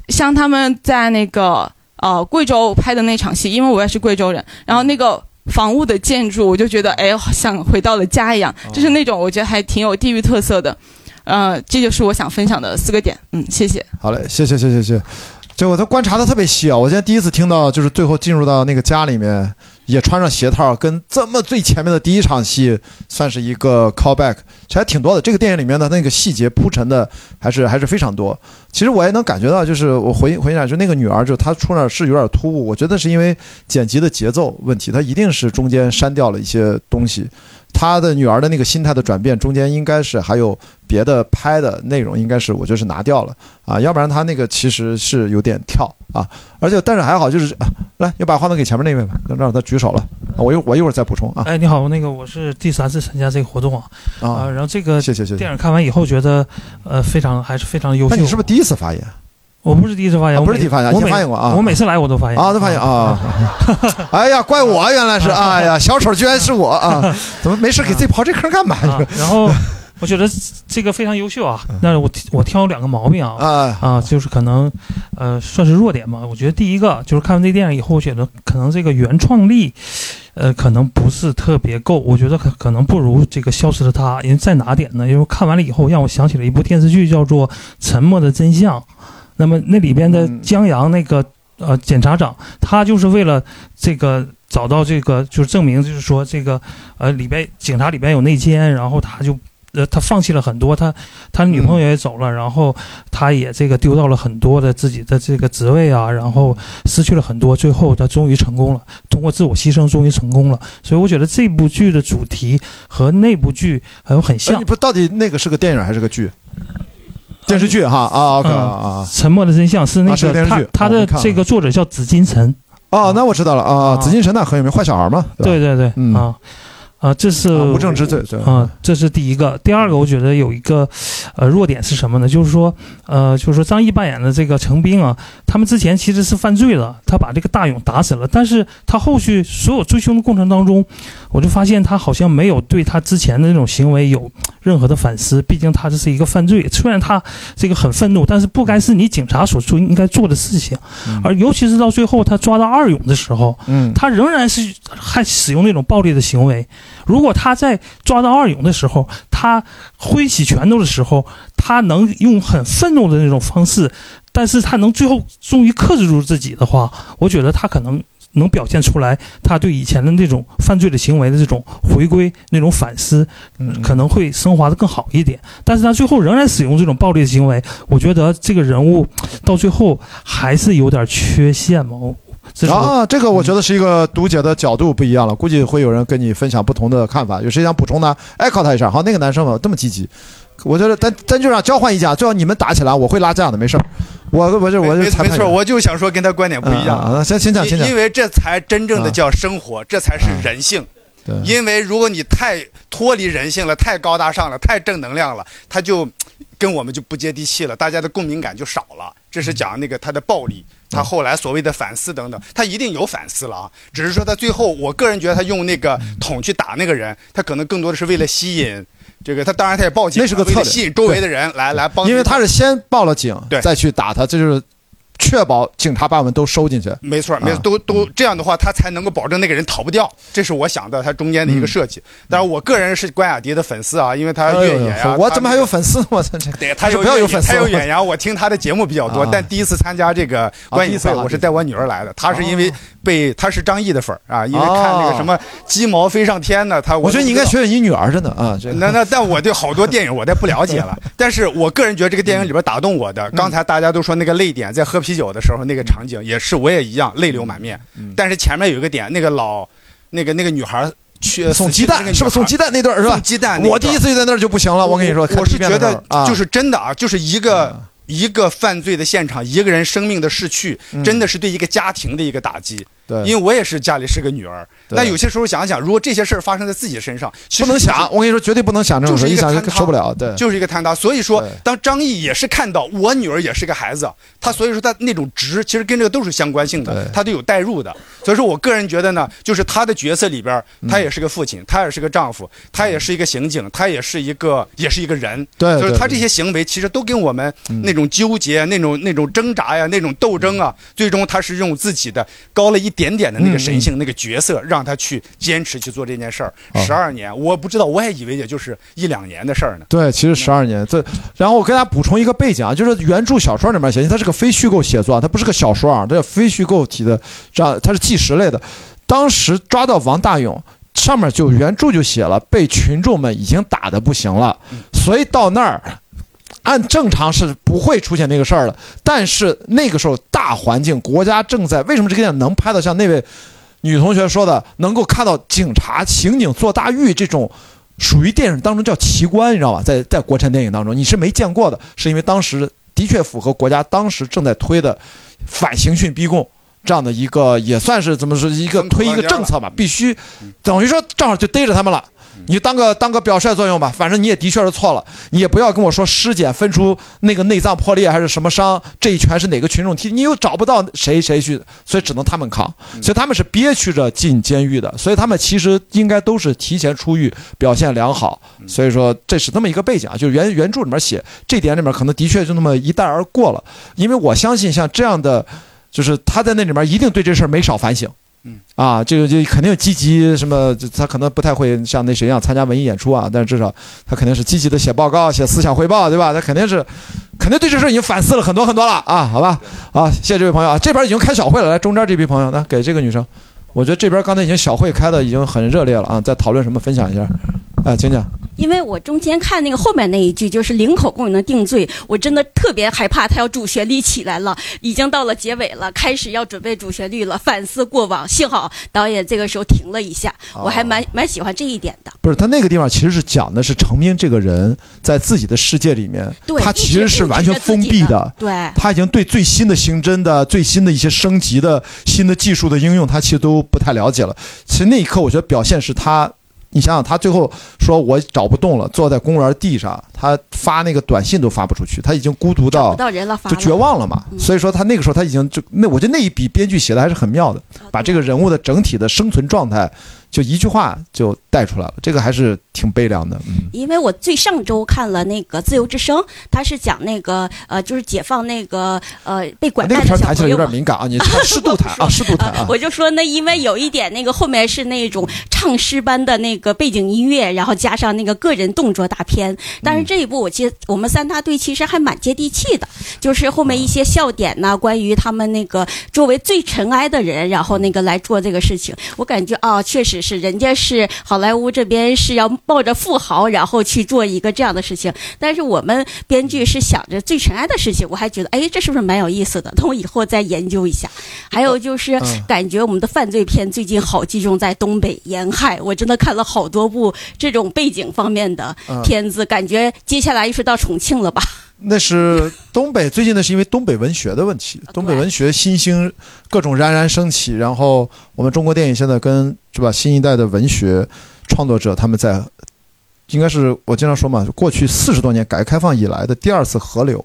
像他们在那个呃贵州拍的那场戏，因为我也是贵州人，然后那个房屋的建筑，我就觉得哎，好像回到了家一样，就是那种我觉得还挺有地域特色的，呃，这就是我想分享的四个点，嗯，谢谢。好嘞，谢谢谢谢谢谢。这我都观察的特别细啊！我今天第一次听到，就是最后进入到那个家里面，也穿上鞋套，跟这么最前面的第一场戏算是一个 callback，其实还挺多的。这个电影里面的那个细节铺陈的还是还是非常多。其实我也能感觉到，就是我回回想，就那个女儿，就她出那是有点突兀，我觉得是因为剪辑的节奏问题，她一定是中间删掉了一些东西。她的女儿的那个心态的转变，中间应该是还有别的拍的内容，应该是我觉得是拿掉了啊，要不然他那个其实是有点跳啊，而且但是还好，就是、啊、来，又把话筒给前面那位吧，让让他举手了，啊我一我一会儿再补充啊哎，你好，那个我是第三次参加这个活动啊，啊，啊，然后这个谢谢谢谢。电影看完以后觉得，呃，非常还是非常优秀。那你是不是第一次发言我不是第一次发言，啊我每不是第一次发言我发现过啊我每次来我都发言啊？都发现啊，哎呀，怪我原来是，哎呀，小丑居然是我啊！怎么没事给自己刨这坑干嘛？啊，然后我觉得这个非常优秀啊。那我我挑两个毛病啊。啊啊，就是可能，呃，算是弱点吧。我觉得第一个就是看完这电影以后，我觉得可能这个原创力，呃，可能不是特别够。我觉得可可能不如这个《消失的她》，因为在哪点呢？因为看完了以后，让我想起了一部电视剧，叫做《沉默的真相》。那么那里边的嗯江阳那个呃检察长，他就是为了这个找到这个，就是证明，就是说这个呃里边警察里边有内奸，然后他就。呃，他放弃了很多，他他女朋友也走了，然后他也这个丢到了很多的自己的这个职位啊，然后失去了很多，最后他终于成功了，通过自我牺牲终于成功了。所以我觉得这部剧的主题和那部剧还有很哎像你，不到底那个是个电影还是个剧？电视剧哈啊，OK 嗯啊《沉默的真相》是那个电视剧他的这个作者叫紫金陈，哦，那我知道了啊，啊。紫金陈那很有名，坏小孩嘛，对对对，嗯。啊啊，这是啊无证之罪，对啊，这是第一个。第二个，我觉得有一个呃弱点是什么呢？就是说，呃，就是说张译扮演的这个程兵啊，他们之前其实是犯罪了，他把这个大勇打死了，但是他后续所有追凶的过程当中，我就发现他好像没有对他之前的那种行为有任何的反思。毕竟他这是一个犯罪，虽然他这个很愤怒，但是不该是你警察所做应该做的事情。而尤其是到最后他抓到二勇的时候，嗯他仍然是还使用那种暴力的行为。如果他在抓到二勇的时候，他挥起拳头的时候，他能用很愤怒的那种方式，但是他能最后终于克制住自己的话，我觉得他可能能表现出来他对以前的那种犯罪的行为的这种回归、那种反思，嗯可能会升华的更好一点。但是他最后仍然使用这种暴力的行为，我觉得这个人物到最后还是有点缺陷嘛。我这是我啊，这个我觉得是一个读解的角度不一样了，估计会有人跟你分享不同的看法。有谁想补充的？哎，靠他一下。好，那个男生嘛这么积极，我觉得咱咱就让交换一下，最好你们打起来，我会拉这样的，没事儿。我我就我就没没错，我就想说跟他观点不一样。啊先先讲先讲因因为这才真正的啊叫生活，这才是人性。对。因为如果你太脱离人性了，太高大上了，太正能量了，他就 跟我们就不接地气了，大家的共鸣感就少了。这是讲那个他的暴力，他后来所谓的反思等等，他一定有反思了啊，只是说他最后，我个人觉得他用那个桶去打那个人，他可能更多的是为了吸引这个，他当然他也报警那是个策略吸引周围的人来来帮，因为他。是先报了警，对。再去打他，这就是确保警察把我们都收进去。没错，没错，啊都都这样的话，他才能够保证那个人逃不掉。这是我想的，他中间的一个设计。当然，我个人是关雅迪的粉丝啊，因为他越野啊，嗯哎呦我怎么还有粉丝呢？我操，这 对，他是不要有粉丝他有远洋，我听他的节目比较多啊，但第一次参加这个观影会，第一次啊我是带我女儿来的。他是因为哦被他是张译的粉儿啊，因为看那个什么鸡毛飞上天呢，他我觉得你应该学学你女儿，真的啊，那那但我对好多电影我都不了解了，但是我个人觉得这个电影里边打动我的，嗯刚才大家都说那个泪点，在喝啤酒的时候那个场景也是，我也一样泪流满面。嗯但是前面有一个点，那个老那个那个女孩去送鸡蛋是不是送鸡蛋？那段是吧送？鸡蛋那，我第一次就在那儿就不行了，我跟你说，我是觉得就是真的啊，就是一个嗯一个犯罪的现场，一个人生命的逝去，真的是对一个家庭的一个打击。对，因为我也是家里是个女儿。那有些时候想想，如果这些事儿发生在自己身上，不能想。我跟你说，绝对不能想这种事，一想就受不了。对，就是一个坍塌。所以说，当张译也是看到我女儿也是个孩子，他所以说他那种直，其实跟这个都是相关性的，他都有代入的。所以说我个人觉得呢，就是他的角色里边，他也是个父亲，他也是个丈夫，他也是一个刑警，他也是一个，也是一个人。对，就是他这些行为，其实都跟我们那种纠结、那种那种挣扎呀、那种斗争啊，最终他是用自己的高了一点点的那个神性、那个角色，让他去坚持去做这件事儿。十二年，我不知道，我还以为也就是一两年的事儿呢。对，其实十二年。这，然后我给大家补充一个背景啊，就是原著小说里面写，它是个非虚构写作，它不是个小说啊，这非虚构体的，这样它是纪实类的。当时抓到王大勇，上面就原著就写了，被群众们已经打得不行了，所以到那儿。按正常是不会出现那个事儿的，但是那个时候大环境国家正在为什么这个电影能拍到像那位女同学说的，能够看到警察刑警坐大狱这种属于电影当中叫奇观，你知道吧？在在国产电影当中你是没见过的，是因为当时的确符合国家当时正在推的反刑讯逼供这样的一个也算是怎么说一个推一个政策吧，必须等于说正好就逮着他们了。你当个当个表率作用吧，反正你也的确是错了，你也不要跟我说尸检分出那个内脏破裂还是什么伤，这一拳是哪个群众踢，你又找不到谁谁去，所以只能他们扛，所以他们是憋屈着进监狱的，所以他们其实应该都是提前出狱，表现良好，所以说这是这么一个背景啊，就是原原著里面写这点里面可能的确就那么一带而过了，因为我相信像这样的，就是他在那里面一定对这事儿没少反省。嗯啊，这个就肯定积极什么，他可能不太会像那谁一样参加文艺演出啊，但是至少他肯定是积极的写报告、写思想汇报，对吧？他肯定是，肯定对这事已经反思了很多很多了啊，好吧？好，谢谢这位朋友啊，这边已经开小会了，来中间这批朋友，来给这个女生，我觉得这边刚才已经小会开的已经很热烈了啊，在讨论什么？分享一下，啊，请讲。因为我中间看那个后面那一句，就是零口供能定罪，我真的特别害怕他要主旋律起来了，已经到了结尾了，开始要准备主旋律了，反思过往。幸好导演这个时候停了一下，我还蛮蛮喜欢这一点的。不是他那个地方其实是讲的是程斌这个人在自己的世界里面，他其实是完全封闭的，对，他已经对最新的刑侦的最新的一些升级的新的技术的应用，他其实都不太了解了。其实那一刻，我觉得表现是他。你想想，他最后说我找不动了，坐在公园地上，他发那个短信都发不出去，他已经孤独到就绝望了嘛。所以说他那个时候他已经就那，我觉得那一笔编剧写的还是很妙的，把这个人物的整体的生存状态。就一句话就带出来了，这个还是挺悲凉的。嗯，因为我最上周看了那个《自由之声》，他是讲那个呃，就是解放那个呃被拐卖的小朋友。那个谈起来有点敏感啊，你适度谈 啊，适度谈啊。我就说那因为有一点那个后面是那种唱诗般的那个背景音乐，然后加上那个个人动作大片。但是这一部我记得我们三大队其实还蛮接地气的，就是后面一些笑点呐，关于他们那个作为最尘埃的人，然后那个来做这个事情，我感觉啊，确实。是人家是好莱坞这边是要冒着富豪，然后去做一个这样的事情，但是我们编剧是想着最尘埃的事情，我还觉得哎，这是不是蛮有意思的？等我以后再研究一下。还有就是感觉我们的犯罪片最近好集中在东北沿海，我真的看了好多部这种背景方面的片子，感觉接下来又是到重庆了吧？那是东北，最近的是因为东北文学的问题，东北文学新兴，各种冉冉升起。然后我们中国电影现在跟是吧新一代的文学创作者他们在，应该是我经常说嘛，过去四十多年改革开放以来的第二次河流，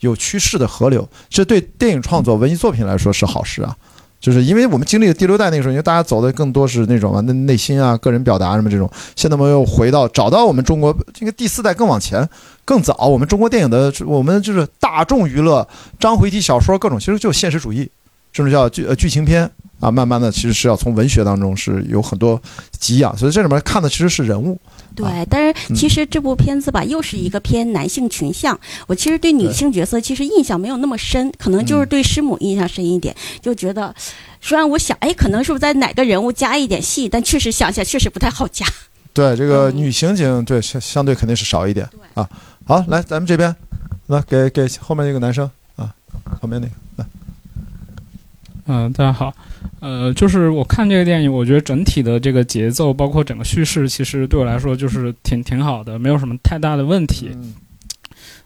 有趋势的河流，这对电影创作、文艺作品来说是好事啊。就是因为我们经历了第六代那个时候，因为大家走的更多是那种啊，那内心啊、个人表达什么这种。现在我们又回到找到我们中国这个第四代更往前、更早，我们中国电影的我们就是大众娱乐、章回体小说各种，其实就现实主义，甚至叫剧呃剧情片啊，慢慢的其实是要从文学当中是有很多给养，所以这里面看的其实是人物。对，但是其实这部片子吧，又是一个偏男性群像。我其实对女性角色其实印象没有那么深，可能就是对师母印象深一点，就觉得，虽然我想，哎，可能是不是在哪个人物加一点戏，但确实想想确实不太好加。对，这个女刑警，对相相对肯定是少一点啊。好，来咱们这边，来给给后面那个男生啊，后面那个来。嗯，大家好。呃，就是我看这个电影，我觉得整体的这个节奏，包括整个叙事，其实对我来说就是挺挺好的，没有什么太大的问题。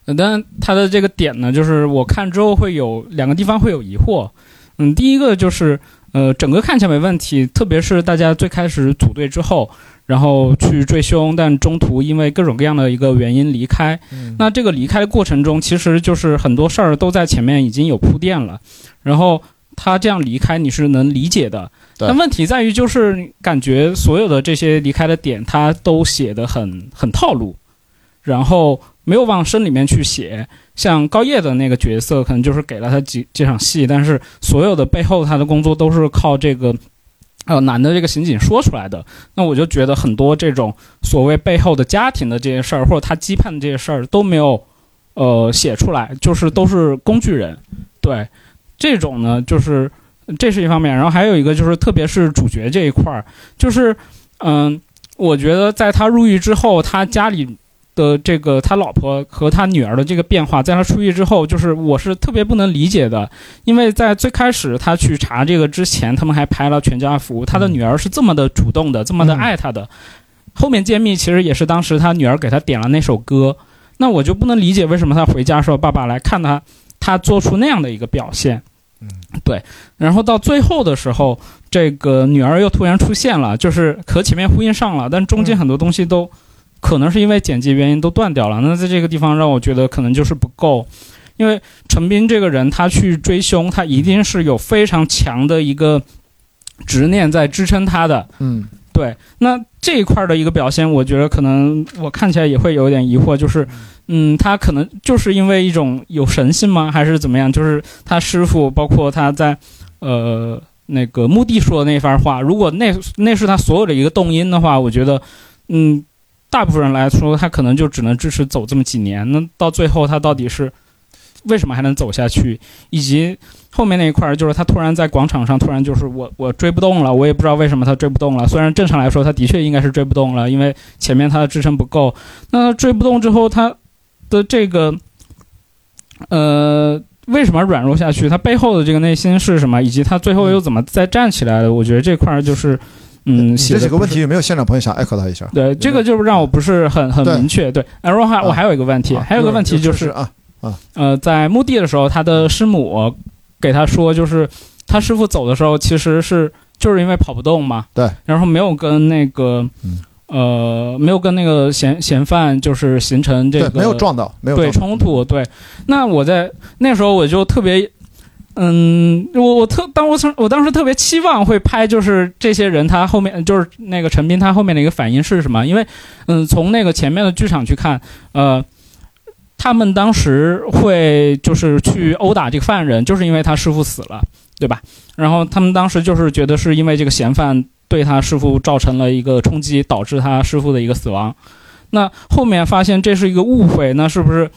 嗯，但它的这个点呢，就是我看之后会有两个地方会有疑惑。嗯，第一个就是，呃，整个看起来没问题，特别是大家最开始组队之后，然后去追凶，但中途因为各种各样的一个原因离开。嗯那这个离开的过程中，其实就是很多事儿都在前面已经有铺垫了，然后他这样离开你是能理解的。但问题在于，就是感觉所有的这些离开的点，他都写的很很套路，然后没有往深里面去写。像高叶的那个角色，可能就是给了他几几场戏，但是所有的背后他的工作都是靠这个。呃，男的这个刑警说出来的，那我就觉得很多这种所谓背后的家庭的这些事儿，或者他期盼的这些事儿都没有，呃，写出来，就是都是工具人。对，这种呢，就是这是一方面，然后还有一个就是，特别是主角这一块儿，就是嗯、我觉得在他入狱之后，他家里的这个他老婆和他女儿的这个变化，在他出狱之后，就是我是特别不能理解的，因为在最开始他去查这个之前，他们还拍了全家福，他的女儿是这么的主动的，这么的爱他的。后面揭秘其实也是当时他女儿给他点了那首歌，那我就不能理解为什么他回家说爸爸来看他，他做出那样的一个表现。嗯，对。然后到最后的时候，这个女儿又突然出现了，就是和前面呼应上了，但中间很多东西都可能是因为剪辑原因都断掉了。那在这个地方让我觉得可能就是不够，因为陈斌这个人他去追凶，他一定是有非常强的一个执念在支撑他的。嗯，对，那这一块的一个表现，我觉得可能我看起来也会有点疑惑，就是，嗯，他可能就是因为一种有神性吗，还是怎么样？就是他师傅，包括他在，呃，那个墓地说的那番话，如果那那是他所有的一个动因的话，我觉得，嗯，大部分人来说，他可能就只能支持走这么几年。那到最后，他到底是为什么还能走下去？以及后面那一块儿，就是他突然在广场上，突然就是我我追不动了，我也不知道为什么他追不动了。虽然正常来说，他的确应该是追不动了，因为前面他的支撑不够。那他追不动之后，他的这个呃为什么软弱下去？他背后的这个内心是什么？以及他最后又怎么再站起来的？我觉得这块儿就是嗯，你这几个问题有没有现场朋友想 echo 他一下？对，这个就是让我不是很很明确。对，然后还我还有一个问题，啊还有一个问题就是啊啊，呃，在墓地的时候，他的师母给他说，就是他师傅走的时候，其实是就是因为跑不动嘛，对，嗯然后没有跟那个、呃没有跟那个嫌嫌犯就是形成这个对没有撞到没有对冲突，对。那我在那时候我就特别。嗯，我我特当我从我当时特别期望会拍，就是这些人他后面就是那个陈斌他后面的一个反应是什么？因为嗯，从那个前面的剧场去看，呃，他们当时会就是去殴打这个犯人，就是因为他师傅死了，对吧？然后他们当时就是觉得是因为这个嫌犯对他师傅造成了一个冲击，导致他师傅的一个死亡。那后面发现这是一个误会，那是不是？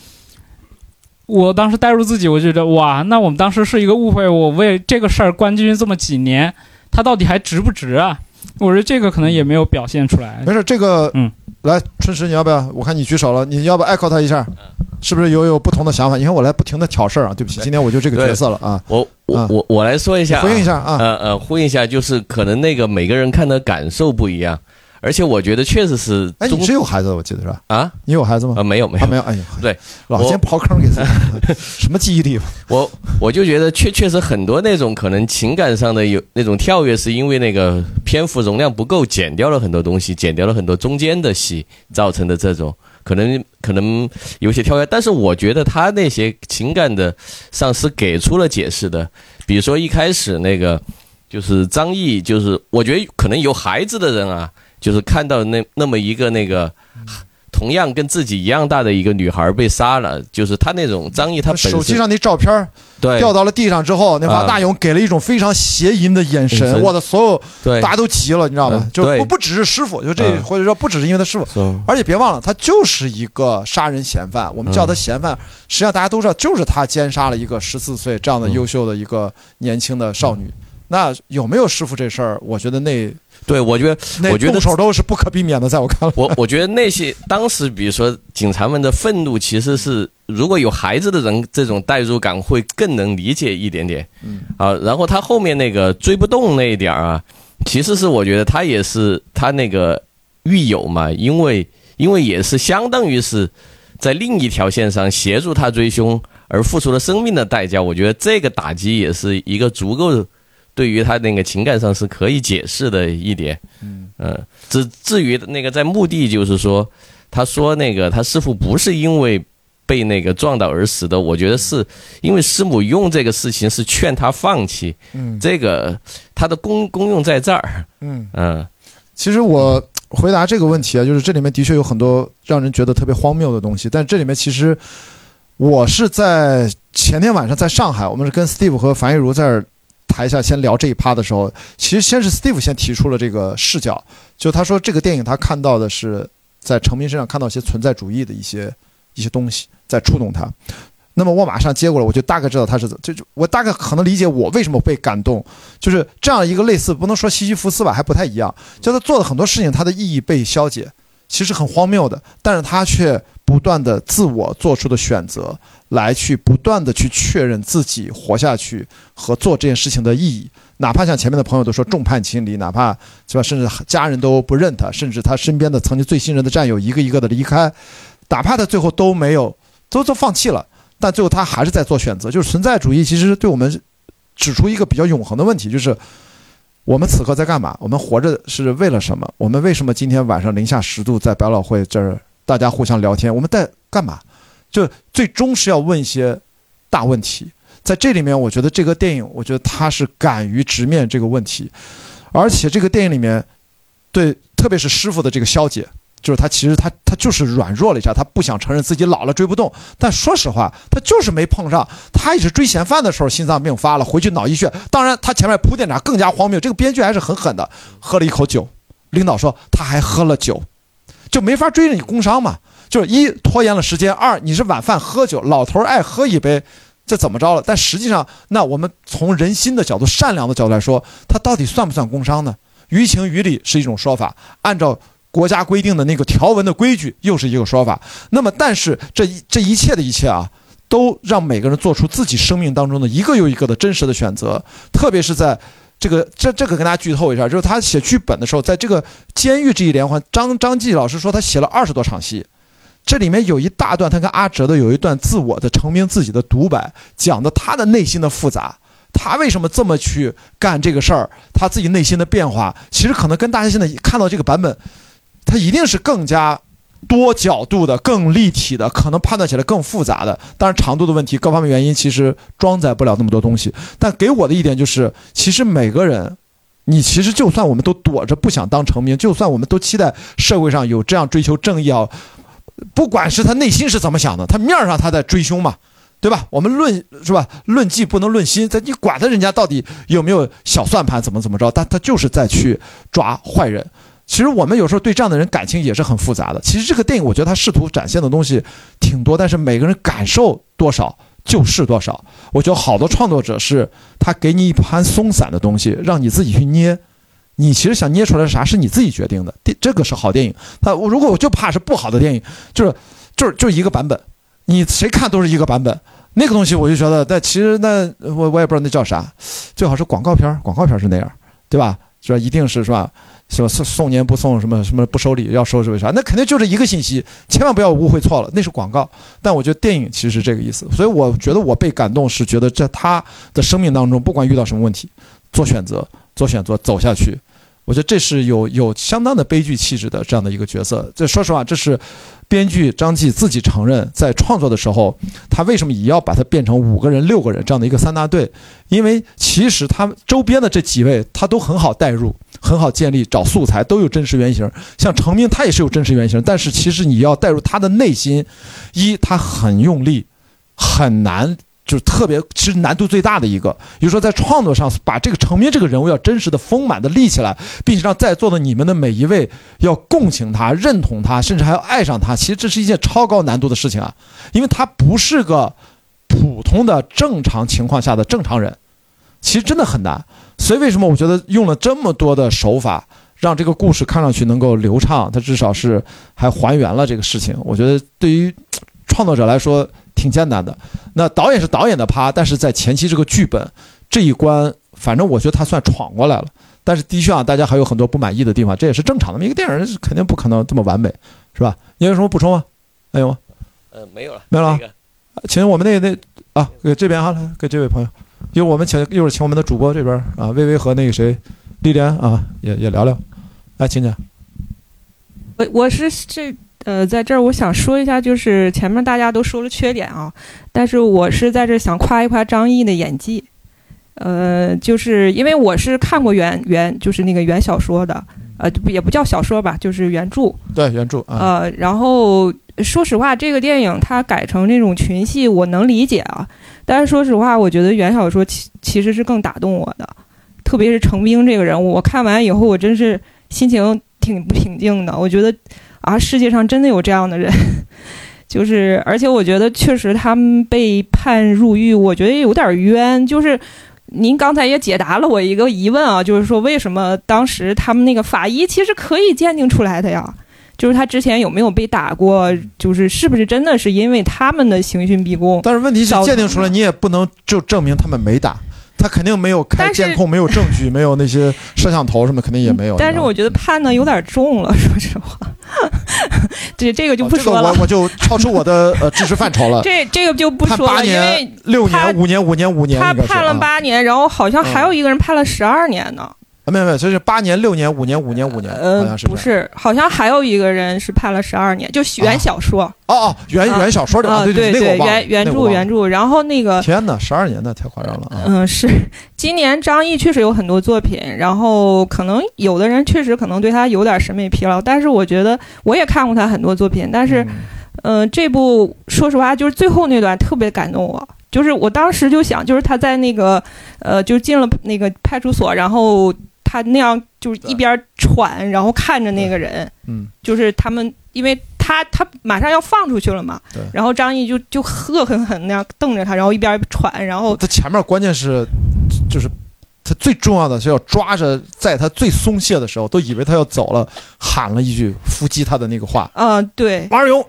我当时带入自己，我觉得哇，那我们当时是一个误会，我为这个事儿关进去这么几年，他到底还值不值啊？我觉得这个可能也没有表现出来。没事，这个嗯，来春石，你要不要？我看你举手了，你要不要 echo 他一下？是不是有有不同的想法？你看我来不停的挑事儿啊，对不起，今天我就这个角色了啊。我我我我来说一下啊，回应一下啊呃呃，呼应一下，就是可能那个每个人看的感受不一样，而且我觉得确实是哎，中你是有孩子的，我记得是吧？啊，你有孩子吗？啊，没有没有啊没有。哎呀，对，老我先刨坑给自己，什么记忆力？我我就觉得确确实很多那种可能情感上的有那种跳跃，是因为那个篇幅容量不够，剪掉了很多东西，剪掉了很多中间的戏造成的这种可能可能有些跳跃。但是我觉得他那些情感的上是给出了解释的，比如说一开始那个就是张译，就是我觉得可能有孩子的人啊，就是看到那那么一个那个。同样跟自己一样大的一个女孩被杀了，就是他那种张译，他手机上那照片儿对掉到了地上之后，那啊王大勇给了一种非常邪淫的眼眼神，神我的所有对大家都急了，你知道吗嗯？就不不只是师傅，就这嗯或者说不只是因为他师傅，嗯而且别忘了，他就是一个杀人嫌犯。我们叫他嫌犯，实际上大家都知道，就是他奸杀了一个十四岁这样的优秀的一个年轻的少女。那有没有师傅这事儿？我觉得那对，我觉得，那我觉得动手都是不可避免的，在我看来。我我觉得那些当时，比如说警察们的愤怒，其实是如果有孩子的人，这种代入感会更能理解一点点。嗯，啊，然后他后面那个追不动那一点儿啊，其实是我觉得他也是他那个狱友嘛，因为因为也是相当于是在另一条线上协助他追凶而付出了生命的代价，我觉得这个打击也是一个足够对于他那个情感上是可以解释的一点。嗯至至于那个在墓地，就是说，他说那个他师傅不是因为被那个撞倒而死的，我觉得是因为师母用这个事情是劝他放弃。嗯这个他的功功用在这儿。嗯嗯，其实我回答这个问题啊，就是这里面的确有很多让人觉得特别荒谬的东西，但这里面其实我是在前天晚上在上海，我们是跟 Steve 和樊玉茹在这儿台下先聊这一趴的时候，其实先是 Steve 先提出了这个视角，就他说这个电影他看到的是在成民身上看到一些存在主义的一些一些东西在触动他。那么我马上接过来，我就大概知道他是怎，就就我大概可能理解我为什么被感动，就是这样一个类似不能说西西弗斯吧，还不太一样，就他做的很多事情，它的意义被消解，其实很荒谬的，但是他却不断的自我做出的选择，来去不断的去确认自己活下去和做这件事情的意义，哪怕像前面的朋友都说众叛亲离，哪怕是吧，甚至家人都不认他，甚至他身边的曾经最信任的战友一个一个的离开，哪怕他最后都没有都都放弃了。但最后他还是在做选择，就是存在主义其实对我们指出一个比较永恒的问题，就是我们此刻在干嘛？我们活着是为了什么？我们为什么今天晚上零下十度在百老汇这儿大家互相聊天？我们在干嘛？就最终是要问一些大问题。在这里面，我觉得这个电影，我觉得他是敢于直面这个问题，而且这个电影里面对，特别是师傅的这个消解。就是他其实他他就是软弱了一下，他不想承认自己老了追不动。但说实话，他就是没碰上。他也是追嫌犯的时候心脏病发了，回去脑溢血。当然，他前面铺垫啥更加荒谬。这个编剧还是很狠的，喝了一口酒，领导说他还喝了酒，就没法追着你工伤嘛。就是一拖延了时间，二你是晚饭喝酒，老头爱喝一杯，这怎么着了？但实际上，那我们从人心的角度、善良的角度来说，他到底算不算工伤呢？于情于理是一种说法，按照。国家规定的那个条文的规矩又是一个说法，那么但是这一这一切的一切啊，都让每个人做出自己生命当中的一个又一个的真实的选择，特别是在这个这这个跟大家剧透一下，就是他写剧本的时候，在这个监狱这一连环，张张继老师说他写了二十多场戏，这里面有一大段他跟阿哲的有一段自我的成名自己的独白，讲的他的内心的复杂。他为什么这么去干这个事儿？他自己内心的变化，其实可能跟大家现在看到这个版本。它一定是更加多角度的、更立体的，可能判断起来更复杂的。当然，长度的问题、各方面原因，其实装载不了那么多东西。但给我的一点就是，其实每个人，你其实就算我们都躲着不想当成名，就算我们都期待社会上有这样追求正义啊，不管是他内心是怎么想的，他面上他在追凶嘛，对吧？我们论是吧？论迹不能论心，他你管他人家到底有没有小算盘，怎么怎么着？但他就是在去抓坏人。其实我们有时候对这样的人感情也是很复杂的。其实这个电影，我觉得他试图展现的东西挺多，但是每个人感受多少就是多少。我觉得好多创作者是他给你一盘松散的东西，让你自己去捏。你其实想捏出来啥，是你自己决定的。这这个是好电影。他如果我就怕是不好的电影，就是就是就一个版本，你谁看都是一个版本。那个东西我就觉得，但其实那我我也不知道那叫啥，最好是广告片，广告片是那样，对吧？是吧？一定是是吧？说送送年不送什么什么不收礼，要收是为啥？那肯定就是一个信息，千万不要误会错了，那是广告。但我觉得电影其实是这个意思，所以我觉得我被感动是觉得在他的生命当中，不管遇到什么问题，做选择，做选择走下去。我觉得这是有有相当的悲剧气质的这样的一个角色。这说实话，这是编剧张继自己承认，在创作的时候，他为什么也要把它变成五个人、六个人这样的一个三大队？因为其实他周边的这几位，他都很好带入，很好建立，找素材都有真实原型。像成名，他也是有真实原型，但是其实你要带入他的内心，一他很用力，很难。就是特别，其实难度最大的一个，比如说在创作上，把这个成名这个人物要真实的丰满的立起来，并且让在座的你们的每一位要共情他、认同他，甚至还要爱上他。其实这是一件超高难度的事情啊，因为他不是个普通的正常情况下的正常人，其实真的很难。所以为什么我觉得用了这么多的手法，让这个故事看上去能够流畅，它至少是还还原了这个事情。我觉得对于创作者来说。挺艰难的，那导演是导演的趴，但是在前期这个剧本这一关，反正我觉得他算闯过来了。但是的确啊，大家还有很多不满意的地方，这也是正常的。一个电影人肯定不可能这么完美，是吧？你有什么补充吗？还有吗？呃，没有了，没有了。请我们那那啊，给这边哈，来给这位朋友。一会我们请一会儿请我们的主播这边啊，微微和那个谁，丽莲啊，也也聊聊。来，请讲。我我是这呃，在这儿我想说一下，就是前面大家都说了缺点啊，但是我是在这想夸一夸张译的演技。呃，就是因为我是看过原原就是那个原小说的，呃，也不叫小说吧，就是原著。对，原著啊。呃，然后说实话，这个电影它改成那种群戏，我能理解啊。但是说实话，我觉得原小说其其实是更打动我的，特别是程兵这个人物，我看完以后，我真是心情挺不平静的。我觉得啊，世界上真的有这样的人，就是而且我觉得确实他们被判入狱，我觉得有点冤，就是。您刚才也解答了我一个疑问啊，就是说为什么当时他们那个法医其实可以鉴定出来的呀？就是他之前有没有被打过？就是是不是真的是因为他们的刑讯逼供？但是问题是鉴定出来，你也不能就证明他们没打。他肯定没有开监控，没有证据，没有那些 摄像头什么，肯定也没有。但是我觉得判的有点重了，说实话。这 这个就不说了，我我就超出我的呃知识范畴了。这这个就不说了，因为六年、五年、五年、五年，他判了八年，然后好像还有一个人判了十二年呢。啊，没有没有，就是八年、六年、五年、五年、五年，好像是不是？好像还有一个人是判了十二年，就原小说。哦哦，原原小说的，对对对，原原著原著。然后那个天哪，十二年的太夸张了。嗯，是。今年张译确实有很多作品，然后可能有的人确实可能对他有点审美疲劳，但是我觉得我也看过他很多作品，但是，嗯，这部说实话就是最后那段特别感动我，就是我当时就想，就是他在那个呃，就进了那个派出所，然后。他那样就是一边喘，然后看着那个人，嗯，就是他们，因为他他马上要放出去了嘛，对，然后张译就就恶狠狠那样瞪着他，然后一边喘，然后他前面关键是，就是他最重要的是要抓着，在他最松懈的时候，都以为他要走了，喊了一句伏击他的那个话，嗯，对，王二勇，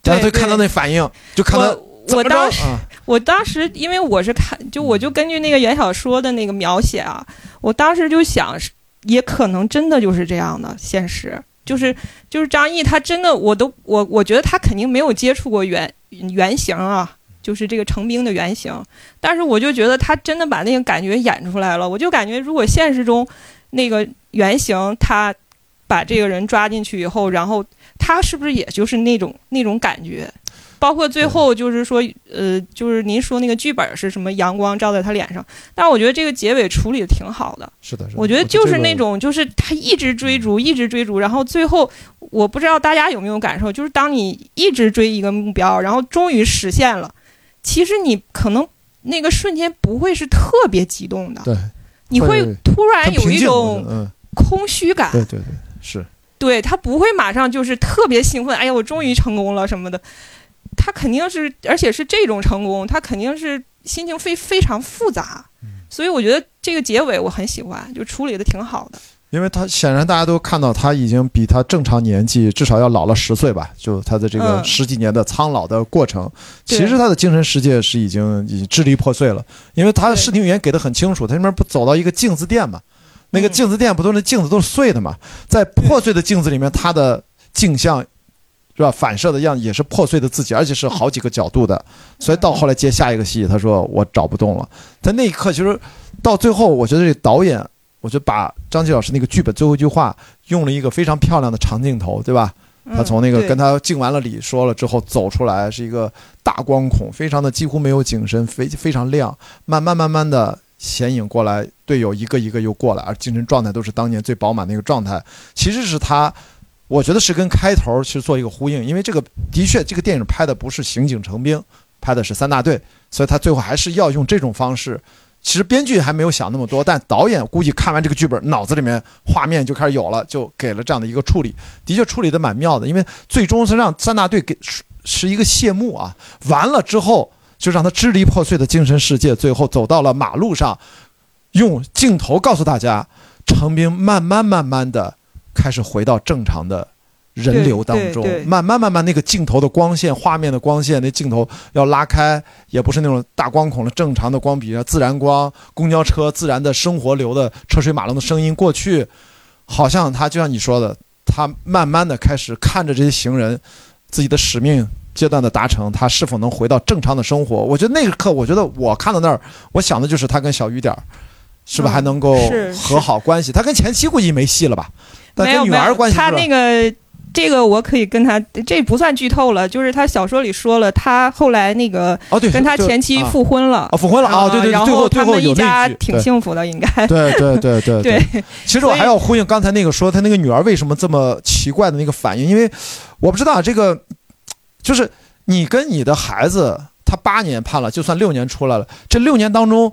对，就看到那反应，就看到我当时。我当时因为我是看，就我就根据那个原小说的那个描写啊，我当时就想，也可能真的就是这样的现实，就是就是张译他真的，我都我我觉得他肯定没有接触过原原型啊，就是这个成兵的原型，但是我就觉得他真的把那个感觉演出来了，我就感觉如果现实中那个原型他把这个人抓进去以后，然后他是不是也就是那种那种感觉？包括最后就是说，呃，就是您说那个剧本是什么？阳光照在他脸上，但我觉得这个结尾处理的挺好的。是的，我觉得就是那种，就是他一直追逐，一直追逐，然后最后，我不知道大家有没有感受，就是当你一直追一个目标，然后终于实现了，其实你可能那个瞬间不会是特别激动的，对，你会突然有一种空虚感。对对对，是，对他不会马上就是特别兴奋，哎呀，我终于成功了什么的。他肯定是，而且是这种成功，他肯定是心情非非常复杂，所以我觉得这个结尾我很喜欢，就处理的挺好的。因为他显然大家都看到他已经比他正常年纪至少要老了十岁吧，就他的这个十几年的苍老的过程，其实他的精神世界是已经已经支离破碎了。因为他的视听语言给的很清楚，他那边不走到一个镜子店嘛，那个镜子店不都是镜子都是碎的嘛，在破碎的镜子里面，他的镜像。是吧？反射的样也是破碎的自己，而且是好几个角度的。所以到后来接下一个戏，他说我找不动了。在那一刻，其实到最后，我觉得这导演，我觉得把张继老师那个剧本最后一句话用了一个非常漂亮的长镜头，对吧？他从那个跟他敬完了礼，说了之后走出来，是一个大光孔，非常的几乎没有景深，非非常亮，慢慢慢慢的显影过来，队友一个一个又过来，而精神状态都是当年最饱满的一个状态。其实是他。我觉得是跟开头去做一个呼应，因为这个的确，这个电影拍的不是刑警成兵，拍的是三大队，所以他最后还是要用这种方式。其实编剧还没有想那么多，但导演估计看完这个剧本，脑子里面画面就开始有了，就给了这样的一个处理。的确处理的蛮妙的，因为最终是让三大队给是一个谢幕啊，完了之后就让他支离破碎的精神世界，最后走到了马路上，用镜头告诉大家，成兵慢慢慢慢的。开始回到正常的人流当中，慢慢慢慢，那个镜头的光线、画面的光线，那镜头要拉开，也不是那种大光孔的正常的光比，自然光，公交车自然的生活流的车水马龙的声音过去，好像他就像你说的，他慢慢的开始看着这些行人，自己的使命阶段的达成，他是否能回到正常的生活？我觉得那一刻，我觉得我看到那儿，我想的就是他跟小雨点儿是不是还能够和好关系？他跟前妻估计没戏了吧？但跟女没有没有，他儿关系是吧那个这个我可以跟他，这不算剧透了，就是他小说里说了，他后来那个哦对跟他前妻啊复婚了，哦复婚了啊对对最后后他们一家挺幸福的，应该对对对 对对。其实我还要呼应刚才那个说他那个女儿为什么这么奇怪的那个反应，因为我不知道这个就是你跟你的孩子，他八年判了，就算六年出来了，这六年当中。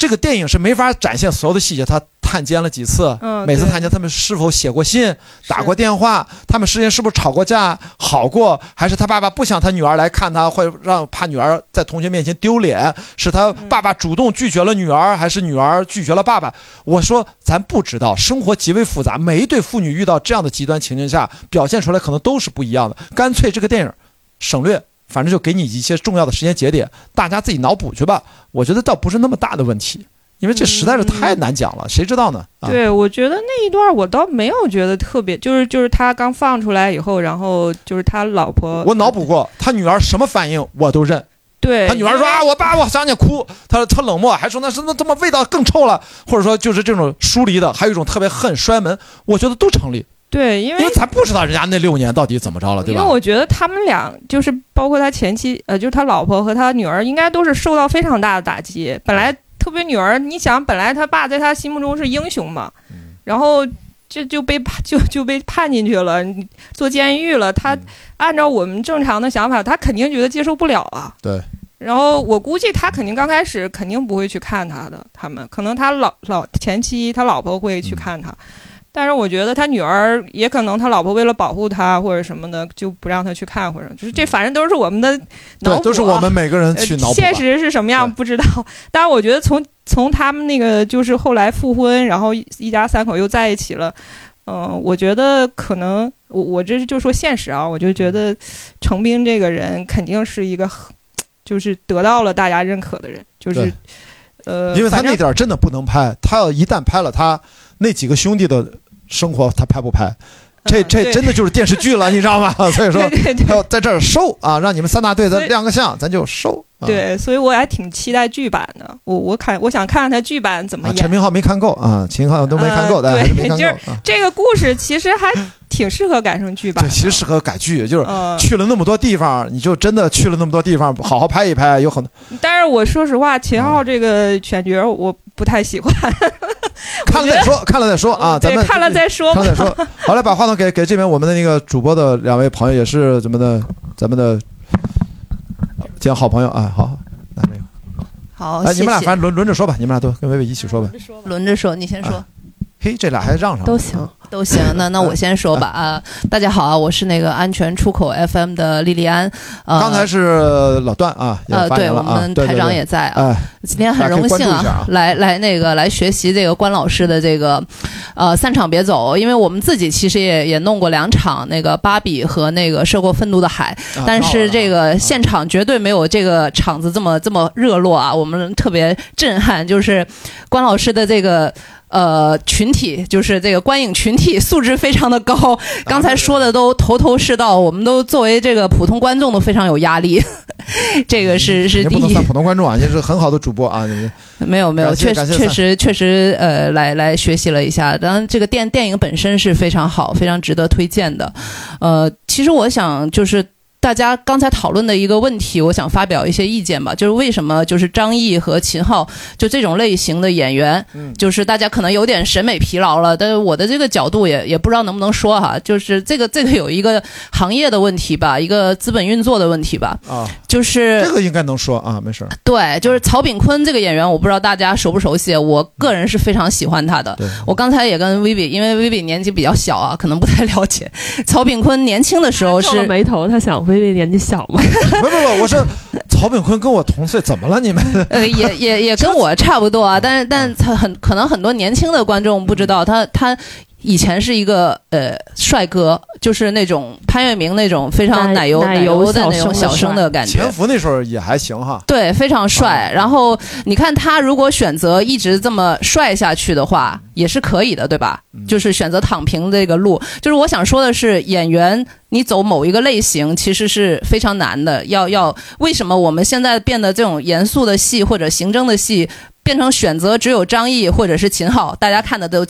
这个电影是没法展现所有的细节，他探监了几次，嗯每次探监他们是否写过信、打过电话，他们之间是不是吵过架、好过，还是他爸爸不想他女儿来看他，会让怕女儿在同学面前丢脸，是他爸爸主动拒绝了女儿，还是女儿拒绝了爸爸？我说咱不知道，生活极为复杂，每一对父女遇到这样的极端情境下，表现出来可能都是不一样的。干脆这个电影省略。反正就给你一些重要的时间节点，大家自己脑补去吧。我觉得倒不是那么大的问题，因为这实在是太难讲了，谁知道呢？啊、对，我觉得那一段我倒没有觉得特别，就是就是他刚放出来以后，然后就是他老婆，我脑补过，他女儿什么反应我都认。对他女儿说啊，我爸我想你哭，他他冷漠，还说那是那他妈味道更臭了，或者说就是这种疏离的，还有一种特别恨摔门，我觉得都成立。对，因为因为咱不知道人家那六年到底怎么着了，对吧？因为我觉得他们俩就是包括他前妻，呃，就是他老婆和他女儿，应该都是受到非常大的打击。本来特别女儿，你想，本来他爸在他心目中是英雄嘛，然后就就被判就就被判进去了，你坐监狱了。他按照我们正常的想法，他肯定觉得接受不了啊。对。然后我估计他肯定刚开始肯定不会去看他的，他们可能他老老前妻他老婆会去看他。但是我觉得他女儿也可能他老婆为了保护他或者什么的，就不让他去看，或者就是这反正都是我们的脑补、啊，对，都是我们每个人去脑补、呃。现实是什么样不知道，但是我觉得从从他们那个就是后来复婚，然后一家三口又在一起了，嗯、呃，我觉得可能我我这就说现实啊，我就觉得程斌这个人肯定是一个就是得到了大家认可的人，就是呃，因为他那点真的不能拍，他要一旦拍了他。那几个兄弟的生活，他拍不拍？这这真的就是电视剧了，你知道吗？所以说，他要在这儿收啊，让你们三大队咱亮个相，咱就收。啊、对，所以我还挺期待剧版的。我我看，我想看看他剧版怎么演。陈明浩没看够啊，秦昊都没看够，大家还是没看够。就是这个故事其实还挺适合改成剧版。对，其实适合改剧，就是嗯去了那么多地方，你就真的去了那么多地方，好好拍一拍，有很多。但是我说实话，秦昊这个选角我不太喜欢。看了再说，看了再说啊，咱们看了再说，看了再说。好了，把话筒给给这边我们的那个主播的两位朋友，也是咱们的咱们的今天好朋友啊，好，来这个。好，哎，你们俩反正轮轮着说吧，你们俩都跟薇薇一起说吧。轮着说，你先说。嘿，这俩还让上都行，都行。那那我先说吧啊！大家好啊，我是那个安全出口 FM 的莉莉安。呃，刚才是老段啊，呃，对我们台长也在啊。今天很荣幸啊，来来那个来学习这个关老师的这个呃散场别走，因为我们自己其实也也弄过两场那个芭比和那个涉过愤怒的海，但是这个现场绝对没有这个场子这么这么热络啊！我们特别震撼，就是关老师的这个。呃，群体就是这个观影群体素质非常的高，刚才说的都头头是道，我们都作为这个普通观众都非常有压力，这个是是第一。不能算普通观众啊，也是很好的主播啊。没有没有，确实确实确实呃，来来学习了一下，当然这个电电影本身是非常好，非常值得推荐的。呃，其实我想就是。大家刚才讨论的一个问题，我想发表一些意见吧。就是为什么就是张译和秦昊就这种类型的演员，嗯就是大家可能有点审美疲劳了。但是我的这个角度也也不知道能不能说哈，就是这个这个有一个行业的问题吧，一个资本运作的问题吧。啊，就是这个应该能说啊，没事。对，就是曹炳坤这个演员，我不知道大家熟不熟悉，我个人是非常喜欢他的。我刚才也跟 Vivi，因为 Vivi 年纪比较小啊，可能不太了解。曹炳坤年轻的时候是眉头，他想。微微年纪小嘛？不不不，我是 曹炳坤跟我同岁，怎么了你们？呃，也也也跟我差不多啊，但是但他很可能很多年轻的观众不知道他他以前是一个呃帅哥，就是那种潘粤明那种非常奶油奶油的那种小生的感觉。潜伏那时候也还行哈。对，非常帅。然后你看他如果选择一直这么帅下去的话，也是可以的，对吧？就是选择躺平这个路。就是我想说的是，演员你走某一个类型其实是非常难的。要要为什么我们现在变得这种严肃的戏或者刑侦的戏变成选择只有张译或者是秦昊，大家看的都。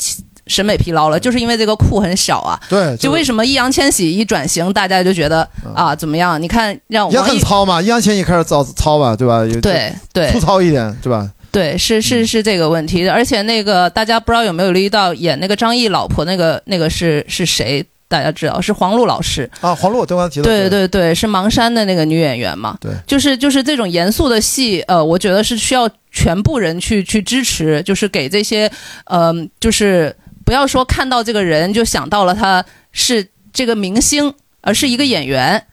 审美疲劳了，就是因为这个库很小啊。对，就为什么易烊千玺一转型，大家就觉得啊怎么样？你看让也很糙嘛，易烊千玺开始糙糙吧，对吧？对对，粗糙一点，对吧？对，是是是这个问题。而且那个大家不知道有没有留意到，演那个张译老婆那个那个是是谁？大家知道是黄璐老师啊，黄璐，我刚刚提到。对对对，是盲山的那个女演员嘛？对，就是就是这种严肃的戏，呃，我觉得是需要全部人去去支持，就是给这些，嗯，就是。不要说看到这个人就想到了他是这个明星，而是一个演员。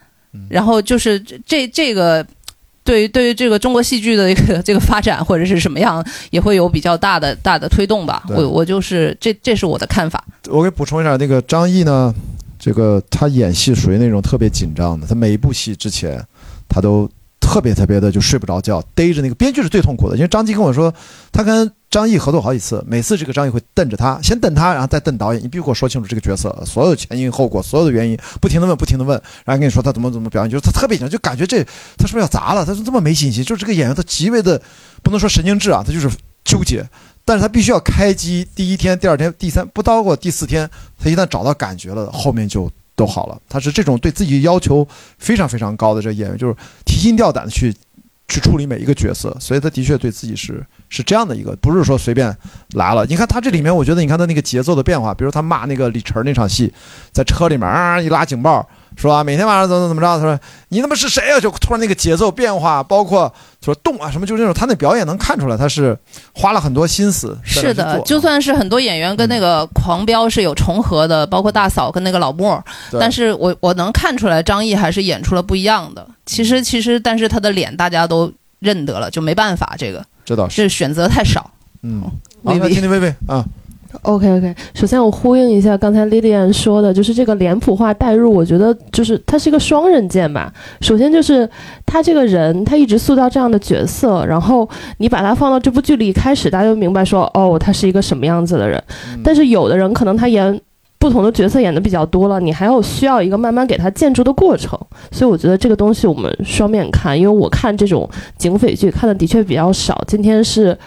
然后就是这这个，对于对于这个中国戏剧的一个 这个发展或者是什么样，也会有比较大的大的推动吧。我我就是这这是我的看法。我给补充一下，那个张译呢，这个他演戏属于那种特别紧张的，他每一部戏之前他都。特别特别的就睡不着觉，逮着那个编剧是最痛苦的，因为张继跟我说，他跟张译合作好几次，每次这个张译会瞪着他，先瞪他，然后再瞪导演，你必须给我说清楚这个角色所有前因后果，所有的原因，不停的问，不停的问，然后跟你说他怎么怎么表演，就是他特别紧张，就感觉这他是不是要砸了？他是这么没信心，就是这个演员他极为的不能说神经质啊，他就是纠结，但是他必须要开机第一天、第二天、第三不到过第四天，他一旦找到感觉了，后面就。都好了，他是这种对自己要求非常非常高的这演员，就是提心吊胆的去去处理每一个角色，所以他的确对自己是是这样的一个，不是说随便来了。你看他这里面，我觉得你看他那个节奏的变化，比如他骂那个李晨那场戏，在车里面啊一拉警报。是吧？每天晚上怎么怎么着？他说：“你他妈是谁啊？”就突然那个节奏变化，包括说动啊什么，就是那种他那表演能看出来，他是花了很多心思。是的，就算是很多演员跟那个狂飙是有重合的，包括大嫂跟那个老莫，但是我我能看出来张译还是演出了不一样的。其实其实，但是他的脸大家都认得了，就没办法，这个这倒是选择太少。嗯，好，听听薇薇啊。OK OK，首先我呼应一下刚才 Lilian 说的，就是这个脸谱化代入，我觉得就是它是一个双刃剑吧。首先就是他这个人，他一直塑造这样的角色，然后你把他放到这部剧里，一开始大家就明白说，哦，他是一个什么样子的人。但是有的人可能他演不同的角色演的比较多了，你还要需要一个慢慢给他建筑的过程。所以我觉得这个东西我们双面看，因为我看这种警匪剧看的的确比较少。今天是。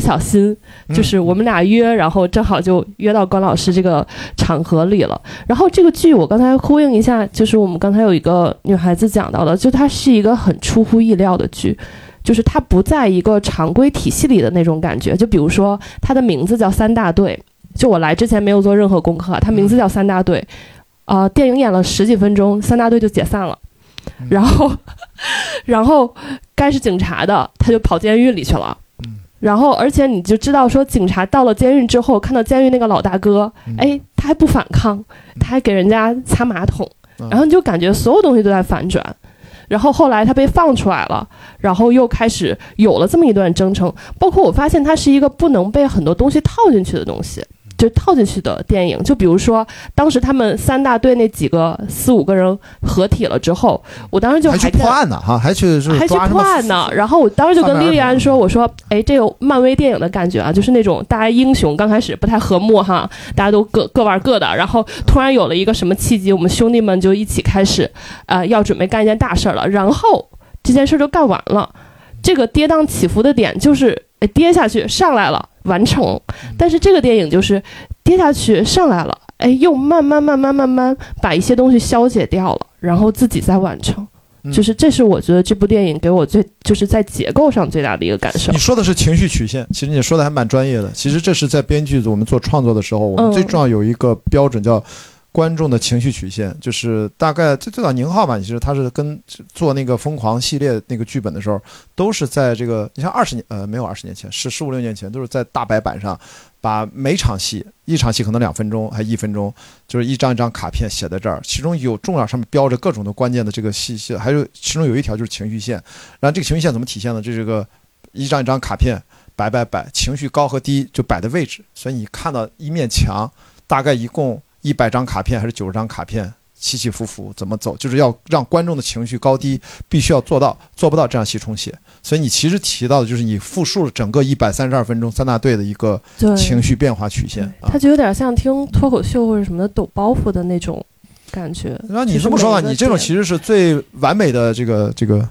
不小心，就是我们俩约，然后正好就约到关老师这个场合里了。然后这个剧，我刚才呼应一下，就是我们刚才有一个女孩子讲到的，就它是一个很出乎意料的剧，就是它不在一个常规体系里的那种感觉。就比如说，它的名字叫三大队，就我来之前没有做任何功课，它名字叫三大队，啊，电影演了十几分钟，三大队就解散了，然后，然后该是警察的他就跑监狱里去了。然后，而且你就知道，说警察到了监狱之后，看到监狱那个老大哥，哎，他还不反抗，他还给人家擦马桶，然后你就感觉所有东西都在反转。然后后来他被放出来了，然后又开始有了这么一段征程。包括我发现，他是一个不能被很多东西套进去的东西。就套进去的电影，就比如说当时他们三大队那几个四五个人合体了之后，我当时就还去破案呢，哈，还去还去破案呢。然后我当时就跟莉莉安说：“我说，哎，这个漫威电影的感觉啊，就是那种大家英雄刚开始不太和睦哈，大家都各各玩各的，然后突然有了一个什么契机，我们兄弟们就一起开始，呃，要准备干一件大事儿了。然后这件事就干完了。这个跌宕起伏的点就是跌下去上来了。”完成，但是这个电影就是跌下去上来了，哎，又慢慢慢慢慢慢把一些东西消解掉了，然后自己再完成，就是这是我觉得这部电影给我最就是在结构上最大的一个感受。你说的是情绪曲线，其实你说的还蛮专业的。其实这是在编剧组我们做创作的时候，我们最重要有一个标准叫。观众的情绪曲线，就是大概最最早宁浩吧，其实他是跟做那个疯狂系列那个剧本的时候，都是在这个，你像二十年呃没有二十年前，十十五六年前，都是在大白板上，把每场戏一场戏可能两分钟还一分钟，就是一张一张卡片写在这儿，其中有重要上面标着各种的关键的这个细细，还有其中有一条就是情绪线，然后这个情绪线怎么体现呢？这是个一张一张卡片摆摆摆，情绪高和低就摆的位置，所以你看到一面墙。大概一共一百张卡片还是九十张卡片，起起伏伏怎么走，就是要让观众的情绪高低必须要做到，做不到这样戏重写。所以你其实提到的就是你复述了整个一百三十二分钟三大队的一个情绪变化曲线，它就有点像听脱口秀或者什么的抖包袱的那种感觉。那你这么说吧，你这种其实是最完美的这个这个，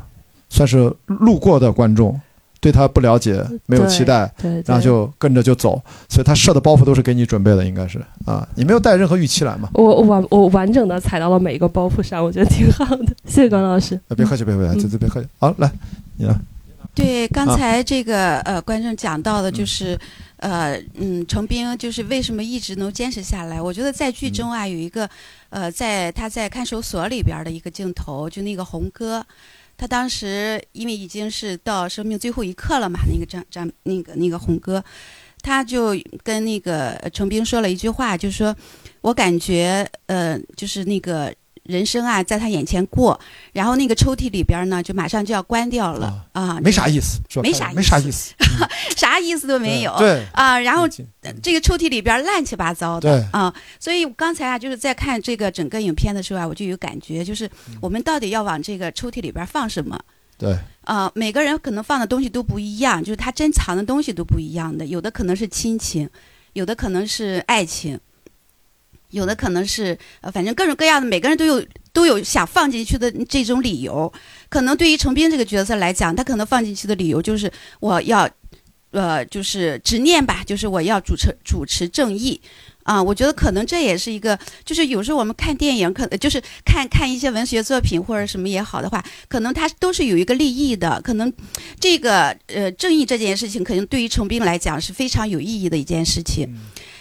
算是路过的观众。对他不了解，没有期待，然后就跟着就走，所以他设的包袱都是给你准备的，应该是啊，你没有带任何预期来嘛？我完我完整的踩到了每一个包袱上，我觉得挺好的，谢谢关老师。别客气，别客气，别客气。好，来，你来。对，刚才这个呃，观众讲到的就是，呃，嗯，程兵就是为什么一直能坚持下来？我觉得在剧中啊，有一个呃，在他在看守所里边的一个镜头，就那个红哥。他当时因为已经是到生命最后一刻了嘛，那个张张那个那个红哥，他就跟那个程兵说了一句话，就是说我感觉呃，就是那个。人生啊，在他眼前过，然后那个抽屉里边呢，就马上就要关掉了啊，没啥意思，没啥没啥意思，啥意思都没有，对啊，然后这个抽屉里边乱七八糟的啊，所以刚才啊，就是在看这个整个影片的时候啊，我就有感觉，就是我们到底要往这个抽屉里边放什么？对。啊，每个人可能放的东西都不一样，就是他珍藏的东西都不一样的，有的可能是亲情，有的可能是爱情。有的可能是呃，反正各种各样的，每个人都有都有想放进去的这种理由。可能对于程斌这个角色来讲，他可能放进去的理由就是我要，呃，就是执念吧，就是我要主持主持正义。啊，我觉得可能这也是一个，就是有时候我们看电影，可就是看看一些文学作品或者什么也好的话，可能它都是有一个利益的。可能这个呃正义这件事情，可能对于程斌来讲是非常有意义的一件事情。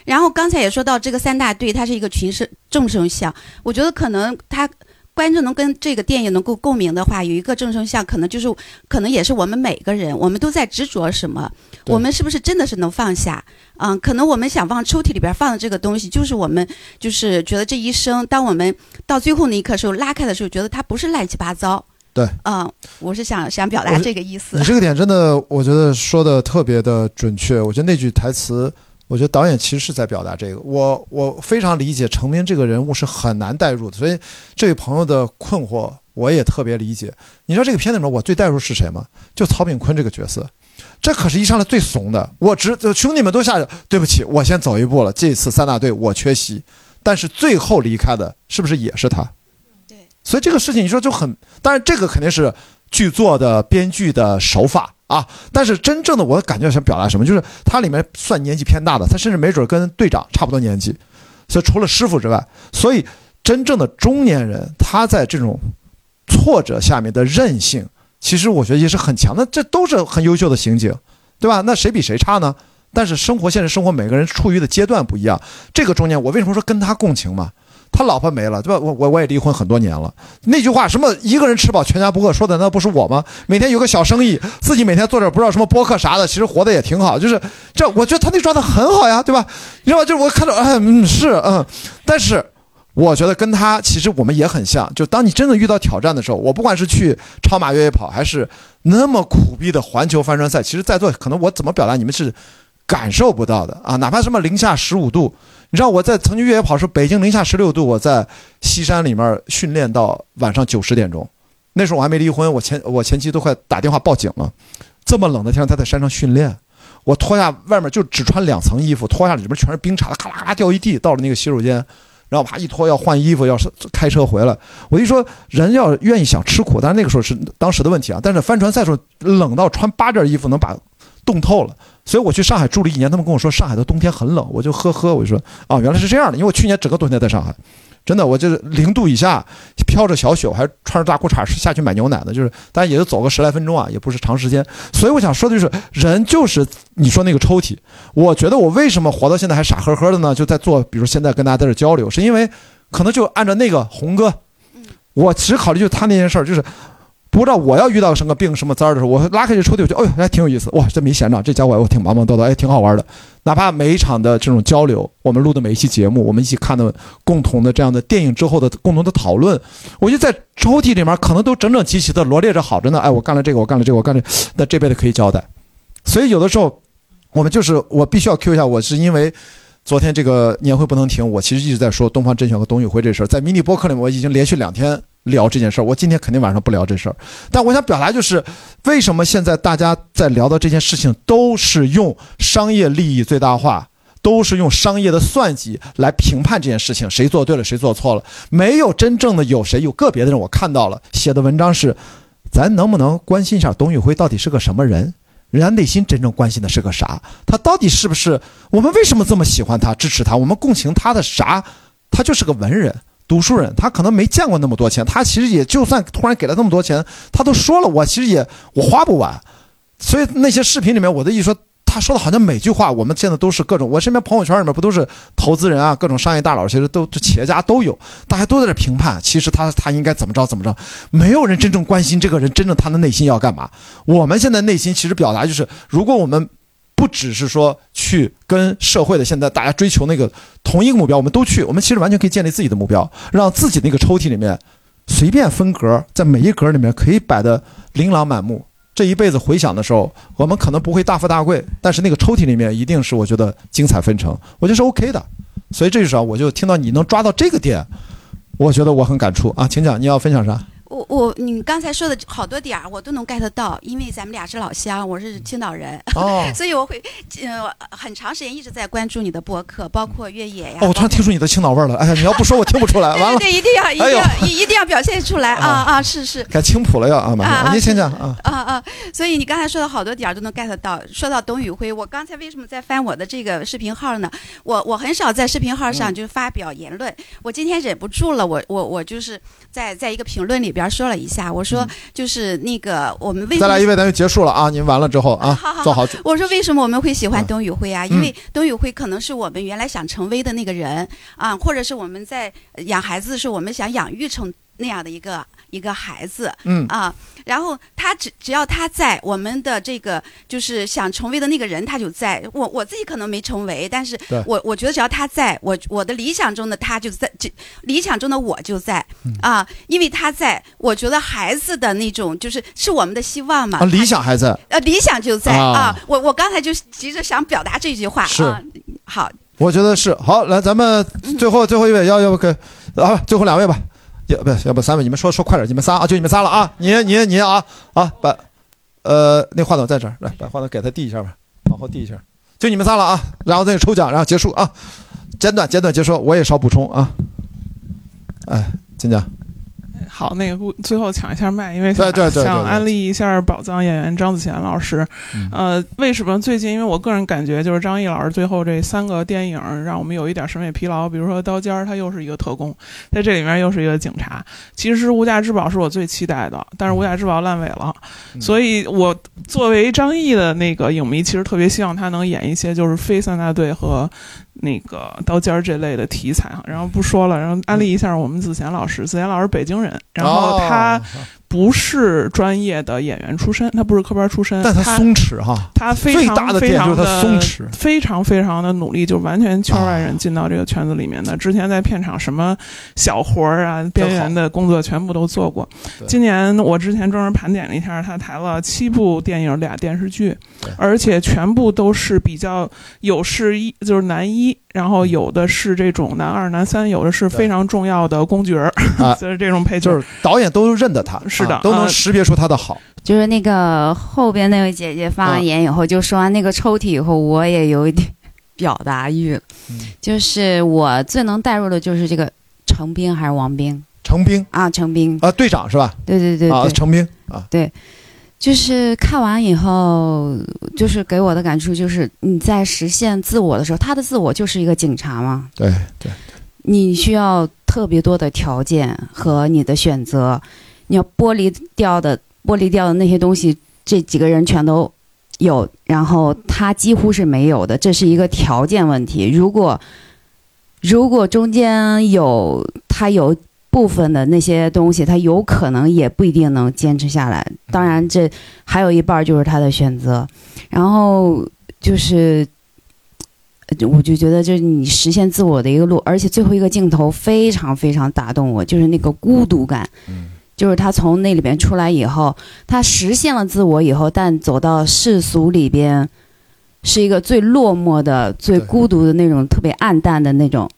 然后刚才也说到这个三大队，它是一个群生众生相。我觉得可能他观众能跟这个电影能够共鸣的话，有一个众生相，可能就是可能也是我们每个人，我们都在执着什么？我们是不是真的是能放下？嗯，可能我们想往抽屉里边放的这个东西，就是我们就是觉得这一生，当我们到最后那一刻时候拉开的时候，觉得它不是乱七八糟。对，嗯，我是想想表达这个意思。你这个点真的，我觉得说的特别的准确。我觉得那句台词。我觉得导演其实是在表达这个，我我非常理解程明这个人物是很难代入的，所以这位朋友的困惑我也特别理解。你知道这个片子里面我最代入是谁吗？就曹炳坤这个角色，这可是一上来最怂的。我只兄弟们都下去，对不起，我先走一步了。这次三大队我缺席，但是最后离开的是不是也是他？对。所以这个事情你说就很，当然这个肯定是剧作的编剧的手法。啊！但是真正的我感觉想表达什么，就是他里面算年纪偏大的，他甚至没准跟队长差不多年纪，所以除了师傅之外，所以真正的中年人，他在这种挫折下面的韧性，其实我觉得也是很强的。这都是很优秀的刑警，对吧？那谁比谁差呢？但是生活现实生活，每个人处于的阶段不一样。这个中年，我为什么说跟他共情嘛？他老婆没了，对吧？我我我也离婚很多年了。那句话什么一个人吃饱全家不饿，说的那不是我吗？每天有个小生意，自己每天做点不知道什么播客啥的，其实活的也挺好。就是这，我觉得他那状态很好呀，对吧？你知道吧？就是我看到，嗯，是嗯，但是我觉得跟他其实我们也很像。就当你真的遇到挑战的时候，我不管是去超马越野跑，还是那么苦逼的环球帆船赛，其实在座可能我怎么表达你们是感受不到的啊！哪怕什么零下十五度。你知道我在曾经越野跑时，北京零下十六度，我在西山里面训练到晚上九十点钟。那时候我还没离婚，我前我前妻都快打电话报警了。这么冷的天，他在山上训练，我脱下外面就只穿两层衣服，脱下里边全是冰碴子，咔啦咔啦掉一地。到了那个洗手间，然后啪一脱要换衣服，要是开车回来。我一说人要愿意想吃苦，但是那个时候是当时的问题啊。但是帆船赛时候冷到穿八件衣服能把冻透了。所以我去上海住了一年，他们跟我说上海的冬天很冷，我就呵呵，我就说啊，原来是这样的。因为我去年整个冬天在上海，真的，我就是零度以下，飘着小雪，我还穿着大裤衩下去买牛奶呢，就是，但也就走个十来分钟啊，也不是长时间。所以我想说的就是，人就是你说那个抽屉。我觉得我为什么活到现在还傻呵呵的呢？就在做，比如现在跟大家在这交流，是因为可能就按照那个红哥，我只考虑就他那件事儿，就是。不知道我要遇到什么病什么灾儿的时候，我拉开这抽屉，我觉得，哎呦，还挺有意思，哇，这没闲着，这家伙我挺忙忙叨叨，哎，挺好玩的。哪怕每一场的这种交流，我们录的每一期节目，我们一起看的共同的这样的电影之后的共同的讨论，我觉得在抽屉里面可能都整整齐齐的罗列着好着呢。哎，我干了这个，我干了这个，我干了，那这辈子可以交代。所以有的时候，我们就是我必须要 Q 一下，我是因为。昨天这个年会不能停，我其实一直在说东方甄选和董宇辉这事儿，在迷你播客里面我已经连续两天聊这件事儿，我今天肯定晚上不聊这事儿。但我想表达就是，为什么现在大家在聊到这件事情，都是用商业利益最大化，都是用商业的算计来评判这件事情，谁做对了，谁做错了，没有真正的有谁有个别的人，我看到了写的文章是，咱能不能关心一下董宇辉到底是个什么人？人家内心真正关心的是个啥？他到底是不是我们为什么这么喜欢他、支持他？我们共情他的啥？他就是个文人、读书人，他可能没见过那么多钱。他其实也就算突然给了那么多钱，他都说了，我其实也我花不完。所以那些视频里面，我的意思说。他说的好像每句话，我们现在都是各种。我身边朋友圈里面不都是投资人啊，各种商业大佬，其实都企业家都有，大家都在这评判。其实他他应该怎么着怎么着，没有人真正关心这个人真正他的内心要干嘛。我们现在内心其实表达就是，如果我们不只是说去跟社会的现在大家追求那个同一个目标，我们都去，我们其实完全可以建立自己的目标，让自己那个抽屉里面随便分格，在每一格里面可以摆的琳琅满目。这一辈子回想的时候，我们可能不会大富大贵，但是那个抽屉里面一定是我觉得精彩纷呈，我觉得是 OK 的。所以这时候我就听到你能抓到这个点，我觉得我很感触啊，请讲，你要分享啥？我我你刚才说的好多点儿我都能 get 到，因为咱们俩是老乡，我是青岛人，哦，所以我会呃很长时间一直在关注你的播客，包括越野呀。哦，我突然听出你的青岛味儿了，哎呀，你要不说我听不出来，完了。对，一定要一定要一定要表现出来啊啊，是是。改青浦了要啊，马上，您先讲啊。啊啊，所以你刚才说的好多点儿都能 get 到。说到董宇辉，我刚才为什么在翻我的这个视频号呢？我我很少在视频号上就发表言论，我今天忍不住了，我我我就是在在一个评论里边说了一下。我说，就是那个我们为再来一位，咱就结束了啊！您完了之后啊，做好。我说为什么我们会喜欢董宇辉啊？因为董宇辉可能是我们原来想成为的那个人啊，或者是我们在养孩子的时候，我们想养育成那样的一个。一个孩子，嗯啊，然后他只只要他在，我们的这个就是想成为的那个人，他就在。我我自己可能没成为，但是我我觉得只要他在，我我的理想中的他就在，这理想中的我就在啊，因为他在，我觉得孩子的那种就是是我们的希望嘛。啊，理想还在。呃，理想就在啊。我我刚才就急着想表达这句话啊。好，我觉得是好。来，咱们最后最后一位，要要不给啊，最后两位吧。要不要不三位？你们说说快点，你们仨啊，就你们仨了啊！你你你啊啊，把呃那话筒在这儿，来把话筒给他递一下吧，往后递一下，就你们仨了啊！然后再抽奖，然后结束啊，简短简短结束，我也少补充啊。哎，请讲。好，那个最后抢一下麦，因为想想安利一下宝藏演员张子贤老师。呃，为什么最近？因为我个人感觉，就是张译老师最后这三个电影让我们有一点审美疲劳。比如说《刀尖儿》，他又是一个特工，在这里面又是一个警察。其实《无价之宝》是我最期待的，但是《无价之宝》烂尾了。所以我作为张译的那个影迷，其实特别希望他能演一些就是非三大队和。那个刀尖儿这类的题材哈，然后不说了，然后安利一下我们子贤老师。子贤老师北京人，然后他。不是专业的演员出身，他不是科班出身，但他松弛哈，他非常非常的松弛，非常非常的努力，就完全圈外人进到这个圈子里面的。之前在片场什么小活儿啊、边缘的工作全部都做过。今年我之前专门盘点了一下，他抬了七部电影、俩电视剧，而且全部都是比较有是一就是男一，然后有的是这种男二、男三，有的是非常重要的公角儿，就是这种配角，就是导演都认得他。是的，都能识别出他的好。就是那个后边那位姐姐发完言以后，就说完那个抽屉以后，我也有一点 表达欲。就是我最能带入的就是这个程兵还是王兵？程兵啊，程兵啊，队长是吧？对对对啊，程兵啊，对。就是看完以后，就是给我的感触就是你在实现自我的时候，他的自我就是一个警察嘛。对对。你需要特别多的条件和你的选择。你要剥离掉的剥离掉的那些东西，这几个人全都有，然后他几乎是没有的，这是一个条件问题。如果如果中间有他有部分的那些东西，他有可能也不一定能坚持下来。当然，这还有一半就是他的选择。然后就是，我就觉得这是你实现自我的一个路，而且最后一个镜头非常非常打动我，就是那个孤独感。就是他从那里边出来以后，他实现了自我以后，但走到世俗里边，是一个最落寞的、最孤独的那种，特别暗淡的那种。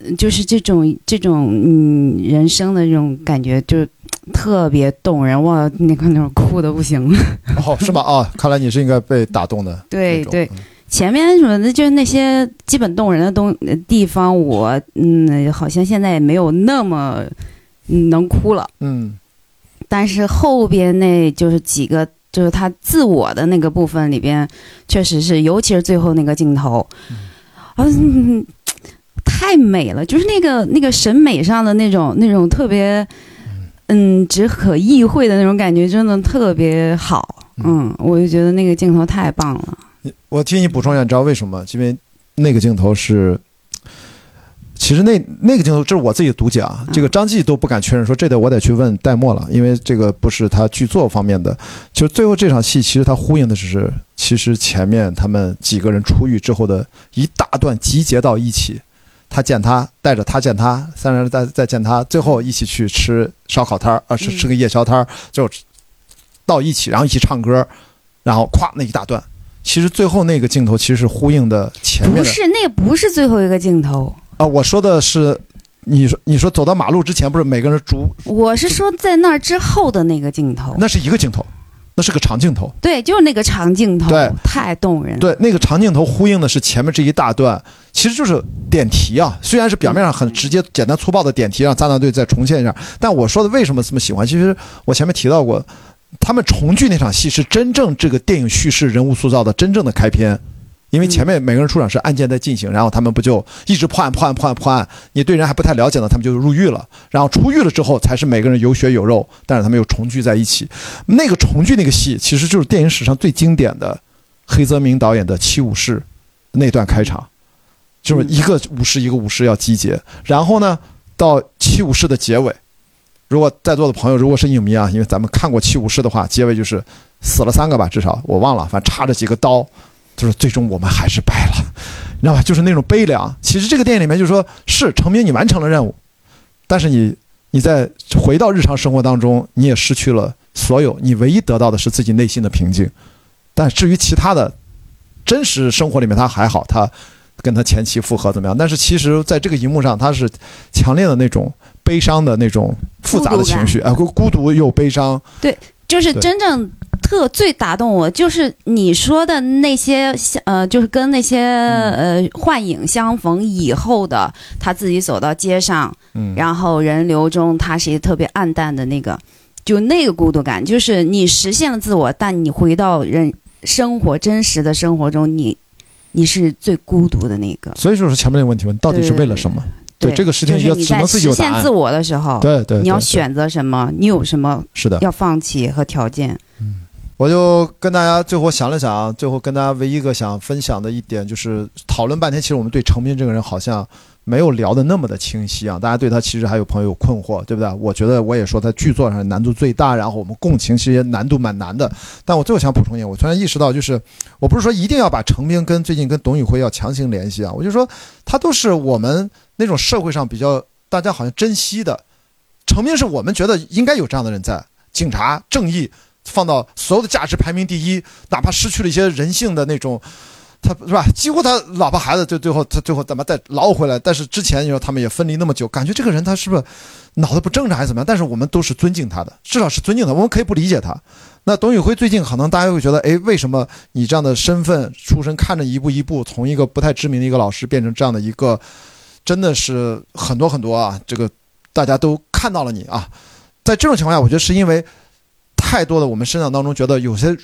对，就是这种这种嗯人生的这种感觉，就特别动人。哇，那个那种哭的不行。哦，是吗？啊，看来你是应该被打动的。对对，前面什么的，就是那些基本动人的东地方，我嗯，好像现在也没有那么能哭了。嗯，但是后边那就是几个。就是他自我的那个部分里边，确实是，尤其是最后那个镜头，啊，太美了！就是那个那个审美上的那种那种特别，嗯，只可意会的那种感觉，真的特别好。嗯，我就觉得那个镜头太棒了。我替你补充一下，你知道为什么？因为那个镜头是。其实那那个镜头，这是我自己的独讲，这个张继都不敢确认，说这得我得去问戴墨了，因为这个不是他剧作方面的。就最后这场戏，其实他呼应的是，其实前面他们几个人出狱之后的一大段集结到一起，他见他，带着他见他，三人再再见他，最后一起去吃烧烤摊儿，啊，吃吃个夜宵摊儿，最后到一起，然后一起唱歌，然后咵那一大段，其实最后那个镜头其实是呼应的前面的，不是那不是最后一个镜头。啊，我说的是，你说你说走到马路之前，不是每个人逐？我是说在那儿之后的那个镜头。那是一个镜头，那是个长镜头。对，就是那个长镜头，对，太动人。对，那个长镜头呼应的是前面这一大段，其实就是点题啊。虽然是表面上很直接、简单粗暴的点题，让赞纳队再重现一下。但我说的为什么这么喜欢？其实我前面提到过，他们重聚那场戏是真正这个电影叙事、人物塑造的真正的开篇。因为前面每个人出场是案件在进行，然后他们不就一直破案、破案、破案、破案？你对人还不太了解呢，他们就入狱了。然后出狱了之后，才是每个人有血有肉，但是他们又重聚在一起。那个重聚那个戏，其实就是电影史上最经典的黑泽明导演的《七武士》那段开场，就是一个武士一个武士要集结，然后呢，到《七武士》的结尾，如果在座的朋友如果是影迷啊，因为咱们看过《七武士》的话，结尾就是死了三个吧，至少我忘了，反正插着几个刀。就是最终我们还是败了，你知道吧？就是那种悲凉。其实这个电影里面就是说是成明，你完成了任务，但是你你在回到日常生活当中，你也失去了所有。你唯一得到的是自己内心的平静。但至于其他的，真实生活里面他还好，他跟他前妻复合怎么样？但是其实在这个荧幕上，他是强烈的那种悲伤的那种复杂的情绪啊，孤孤独又悲伤。对，就是真正。特最打动我就是你说的那些，呃，就是跟那些呃幻影相逢以后的他自己走到街上，嗯，然后人流中他是一个特别暗淡的那个，就那个孤独感，就是你实现了自我，但你回到人生活真实的生活中，你你是最孤独的那个。所以就是前面那个问题，问到底是为了什么？对这个事情，就是你在实现自我的时候，对对，你要选择什么？你有什么是的要放弃和条件？嗯。我就跟大家最后想了想，最后跟大家唯一一个想分享的一点就是讨论半天，其实我们对程斌这个人好像没有聊的那么的清晰啊。大家对他其实还有朋友有困惑，对不对？我觉得我也说他剧作上难度最大，然后我们共情其实难度蛮难的。但我最后想补充一点，我突然意识到，就是我不是说一定要把程斌跟最近跟董宇辉要强行联系啊，我就说他都是我们那种社会上比较大家好像珍惜的，程斌是我们觉得应该有这样的人在，警察正义。放到所有的价值排名第一，哪怕失去了一些人性的那种，他是吧？几乎他老婆孩子，就最后他最后怎么再捞回来？但是之前你说他们也分离那么久，感觉这个人他是不是脑子不正常还是怎么样？但是我们都是尊敬他的，至少是尊敬他。我们可以不理解他。那董宇辉最近可能大家会觉得，哎，为什么你这样的身份出身，看着一步一步从一个不太知名的一个老师变成这样的一个，真的是很多很多啊！这个大家都看到了你啊，在这种情况下，我觉得是因为。太多的我们生长当中觉得有些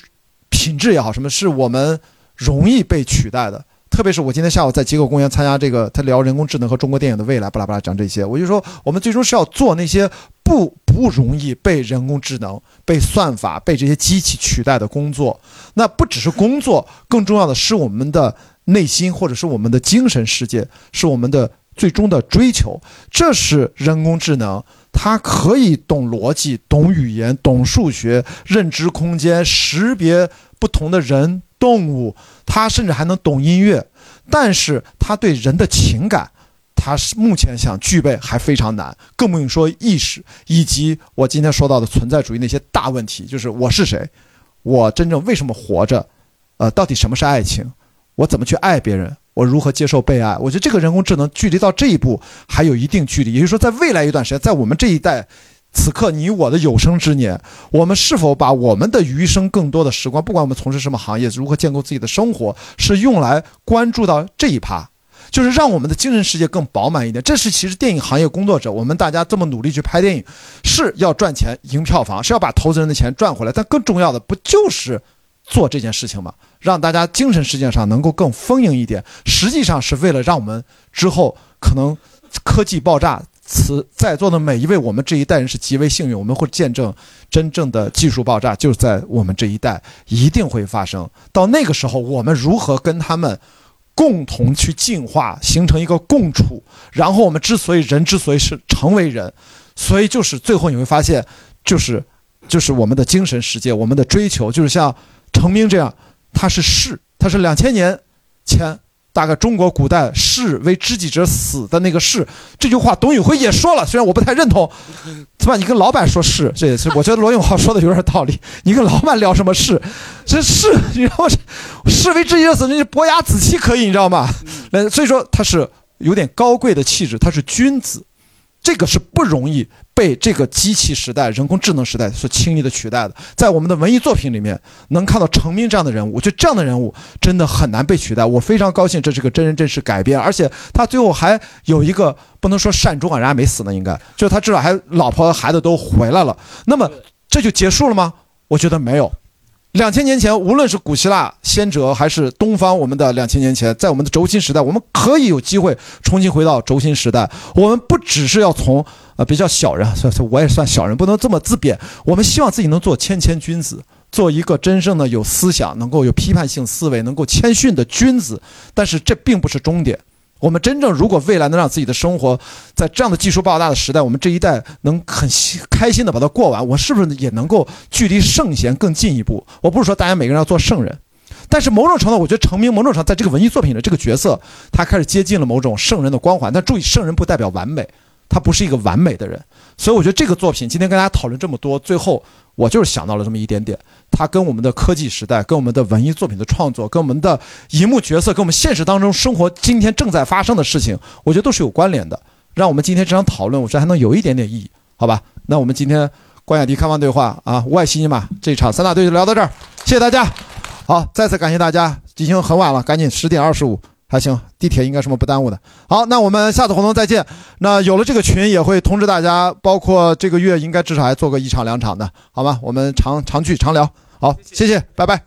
品质也好，什么是我们容易被取代的。特别是我今天下午在机构公园参加这个，他聊人工智能和中国电影的未来，巴拉巴拉讲这些，我就说我们最终是要做那些不不容易被人工智能、被算法、被这些机器取代的工作。那不只是工作，更重要的是我们的内心或者是我们的精神世界，是我们的最终的追求。这是人工智能。它可以懂逻辑、懂语言、懂数学、认知空间、识别不同的人、动物，它甚至还能懂音乐。但是它对人的情感，它是目前想具备还非常难，更不用说意识以及我今天说到的存在主义那些大问题，就是我是谁，我真正为什么活着，呃，到底什么是爱情？我怎么去爱别人？我如何接受被爱？我觉得这个人工智能距离到这一步还有一定距离。也就是说，在未来一段时间，在我们这一代，此刻你我的有生之年，我们是否把我们的余生更多的时光，不管我们从事什么行业，如何建构自己的生活，是用来关注到这一趴，就是让我们的精神世界更饱满一点。这是其实电影行业工作者，我们大家这么努力去拍电影，是要赚钱、赢票房，是要把投资人的钱赚回来。但更重要的，不就是做这件事情吗？让大家精神世界上能够更丰盈一点，实际上是为了让我们之后可能科技爆炸，此在座的每一位我们这一代人是极为幸运，我们会见证真正的技术爆炸，就是在我们这一代一定会发生。到那个时候，我们如何跟他们共同去进化，形成一个共处？然后我们之所以人之所以是成为人，所以就是最后你会发现，就是就是我们的精神世界，我们的追求，就是像成名这样。他是士，他是两千年前大概中国古代士为知己者死的那个士。这句话董宇辉也说了，虽然我不太认同，是吧？你跟老板说士，这也是我觉得罗永浩说的有点道理。你跟老板聊什么士？这士，你知道吗？士为知己者死，那伯牙子期可以，你知道吗？那所以说他是有点高贵的气质，他是君子。这个是不容易被这个机器时代、人工智能时代所轻易的取代的。在我们的文艺作品里面，能看到成名这样的人物，我觉得这样的人物真的很难被取代。我非常高兴，这是个真人真事改编，而且他最后还有一个不能说善终啊，人家没死呢，应该就是他至少还老婆和孩子都回来了。那么这就结束了吗？我觉得没有。两千年前，无论是古希腊先哲，还是东方我们的两千年前，在我们的轴心时代，我们可以有机会重新回到轴心时代。我们不只是要从啊比较小人，算算我也算小人，不能这么自贬。我们希望自己能做谦谦君子，做一个真正的有思想、能够有批判性思维、能够谦逊的君子。但是这并不是终点。我们真正如果未来能让自己的生活在这样的技术爆炸的时代，我们这一代能很开心的把它过完，我是不是也能够距离圣贤更进一步？我不是说大家每个人要做圣人，但是某种程度，我觉得成名某种程度在这个文艺作品的这个角色，他开始接近了某种圣人的光环。但注意，圣人不代表完美，他不是一个完美的人。所以我觉得这个作品今天跟大家讨论这么多，最后我就是想到了这么一点点。它跟我们的科技时代、跟我们的文艺作品的创作、跟我们的荧幕角色、跟我们现实当中生活今天正在发生的事情，我觉得都是有关联的。让我们今天这场讨论，我觉得还能有一点点意义，好吧？那我们今天关雅迪开放对话啊，无爱西尼玛这场三大队就聊到这儿，谢谢大家。好，再次感谢大家，已经很晚了，赶紧十点二十五。还行，地铁应该什么不耽误的。好，那我们下次活动再见。那有了这个群，也会通知大家，包括这个月应该至少还做个一场两场的，好吗？我们常常聚常聊。好，谢谢，拜拜。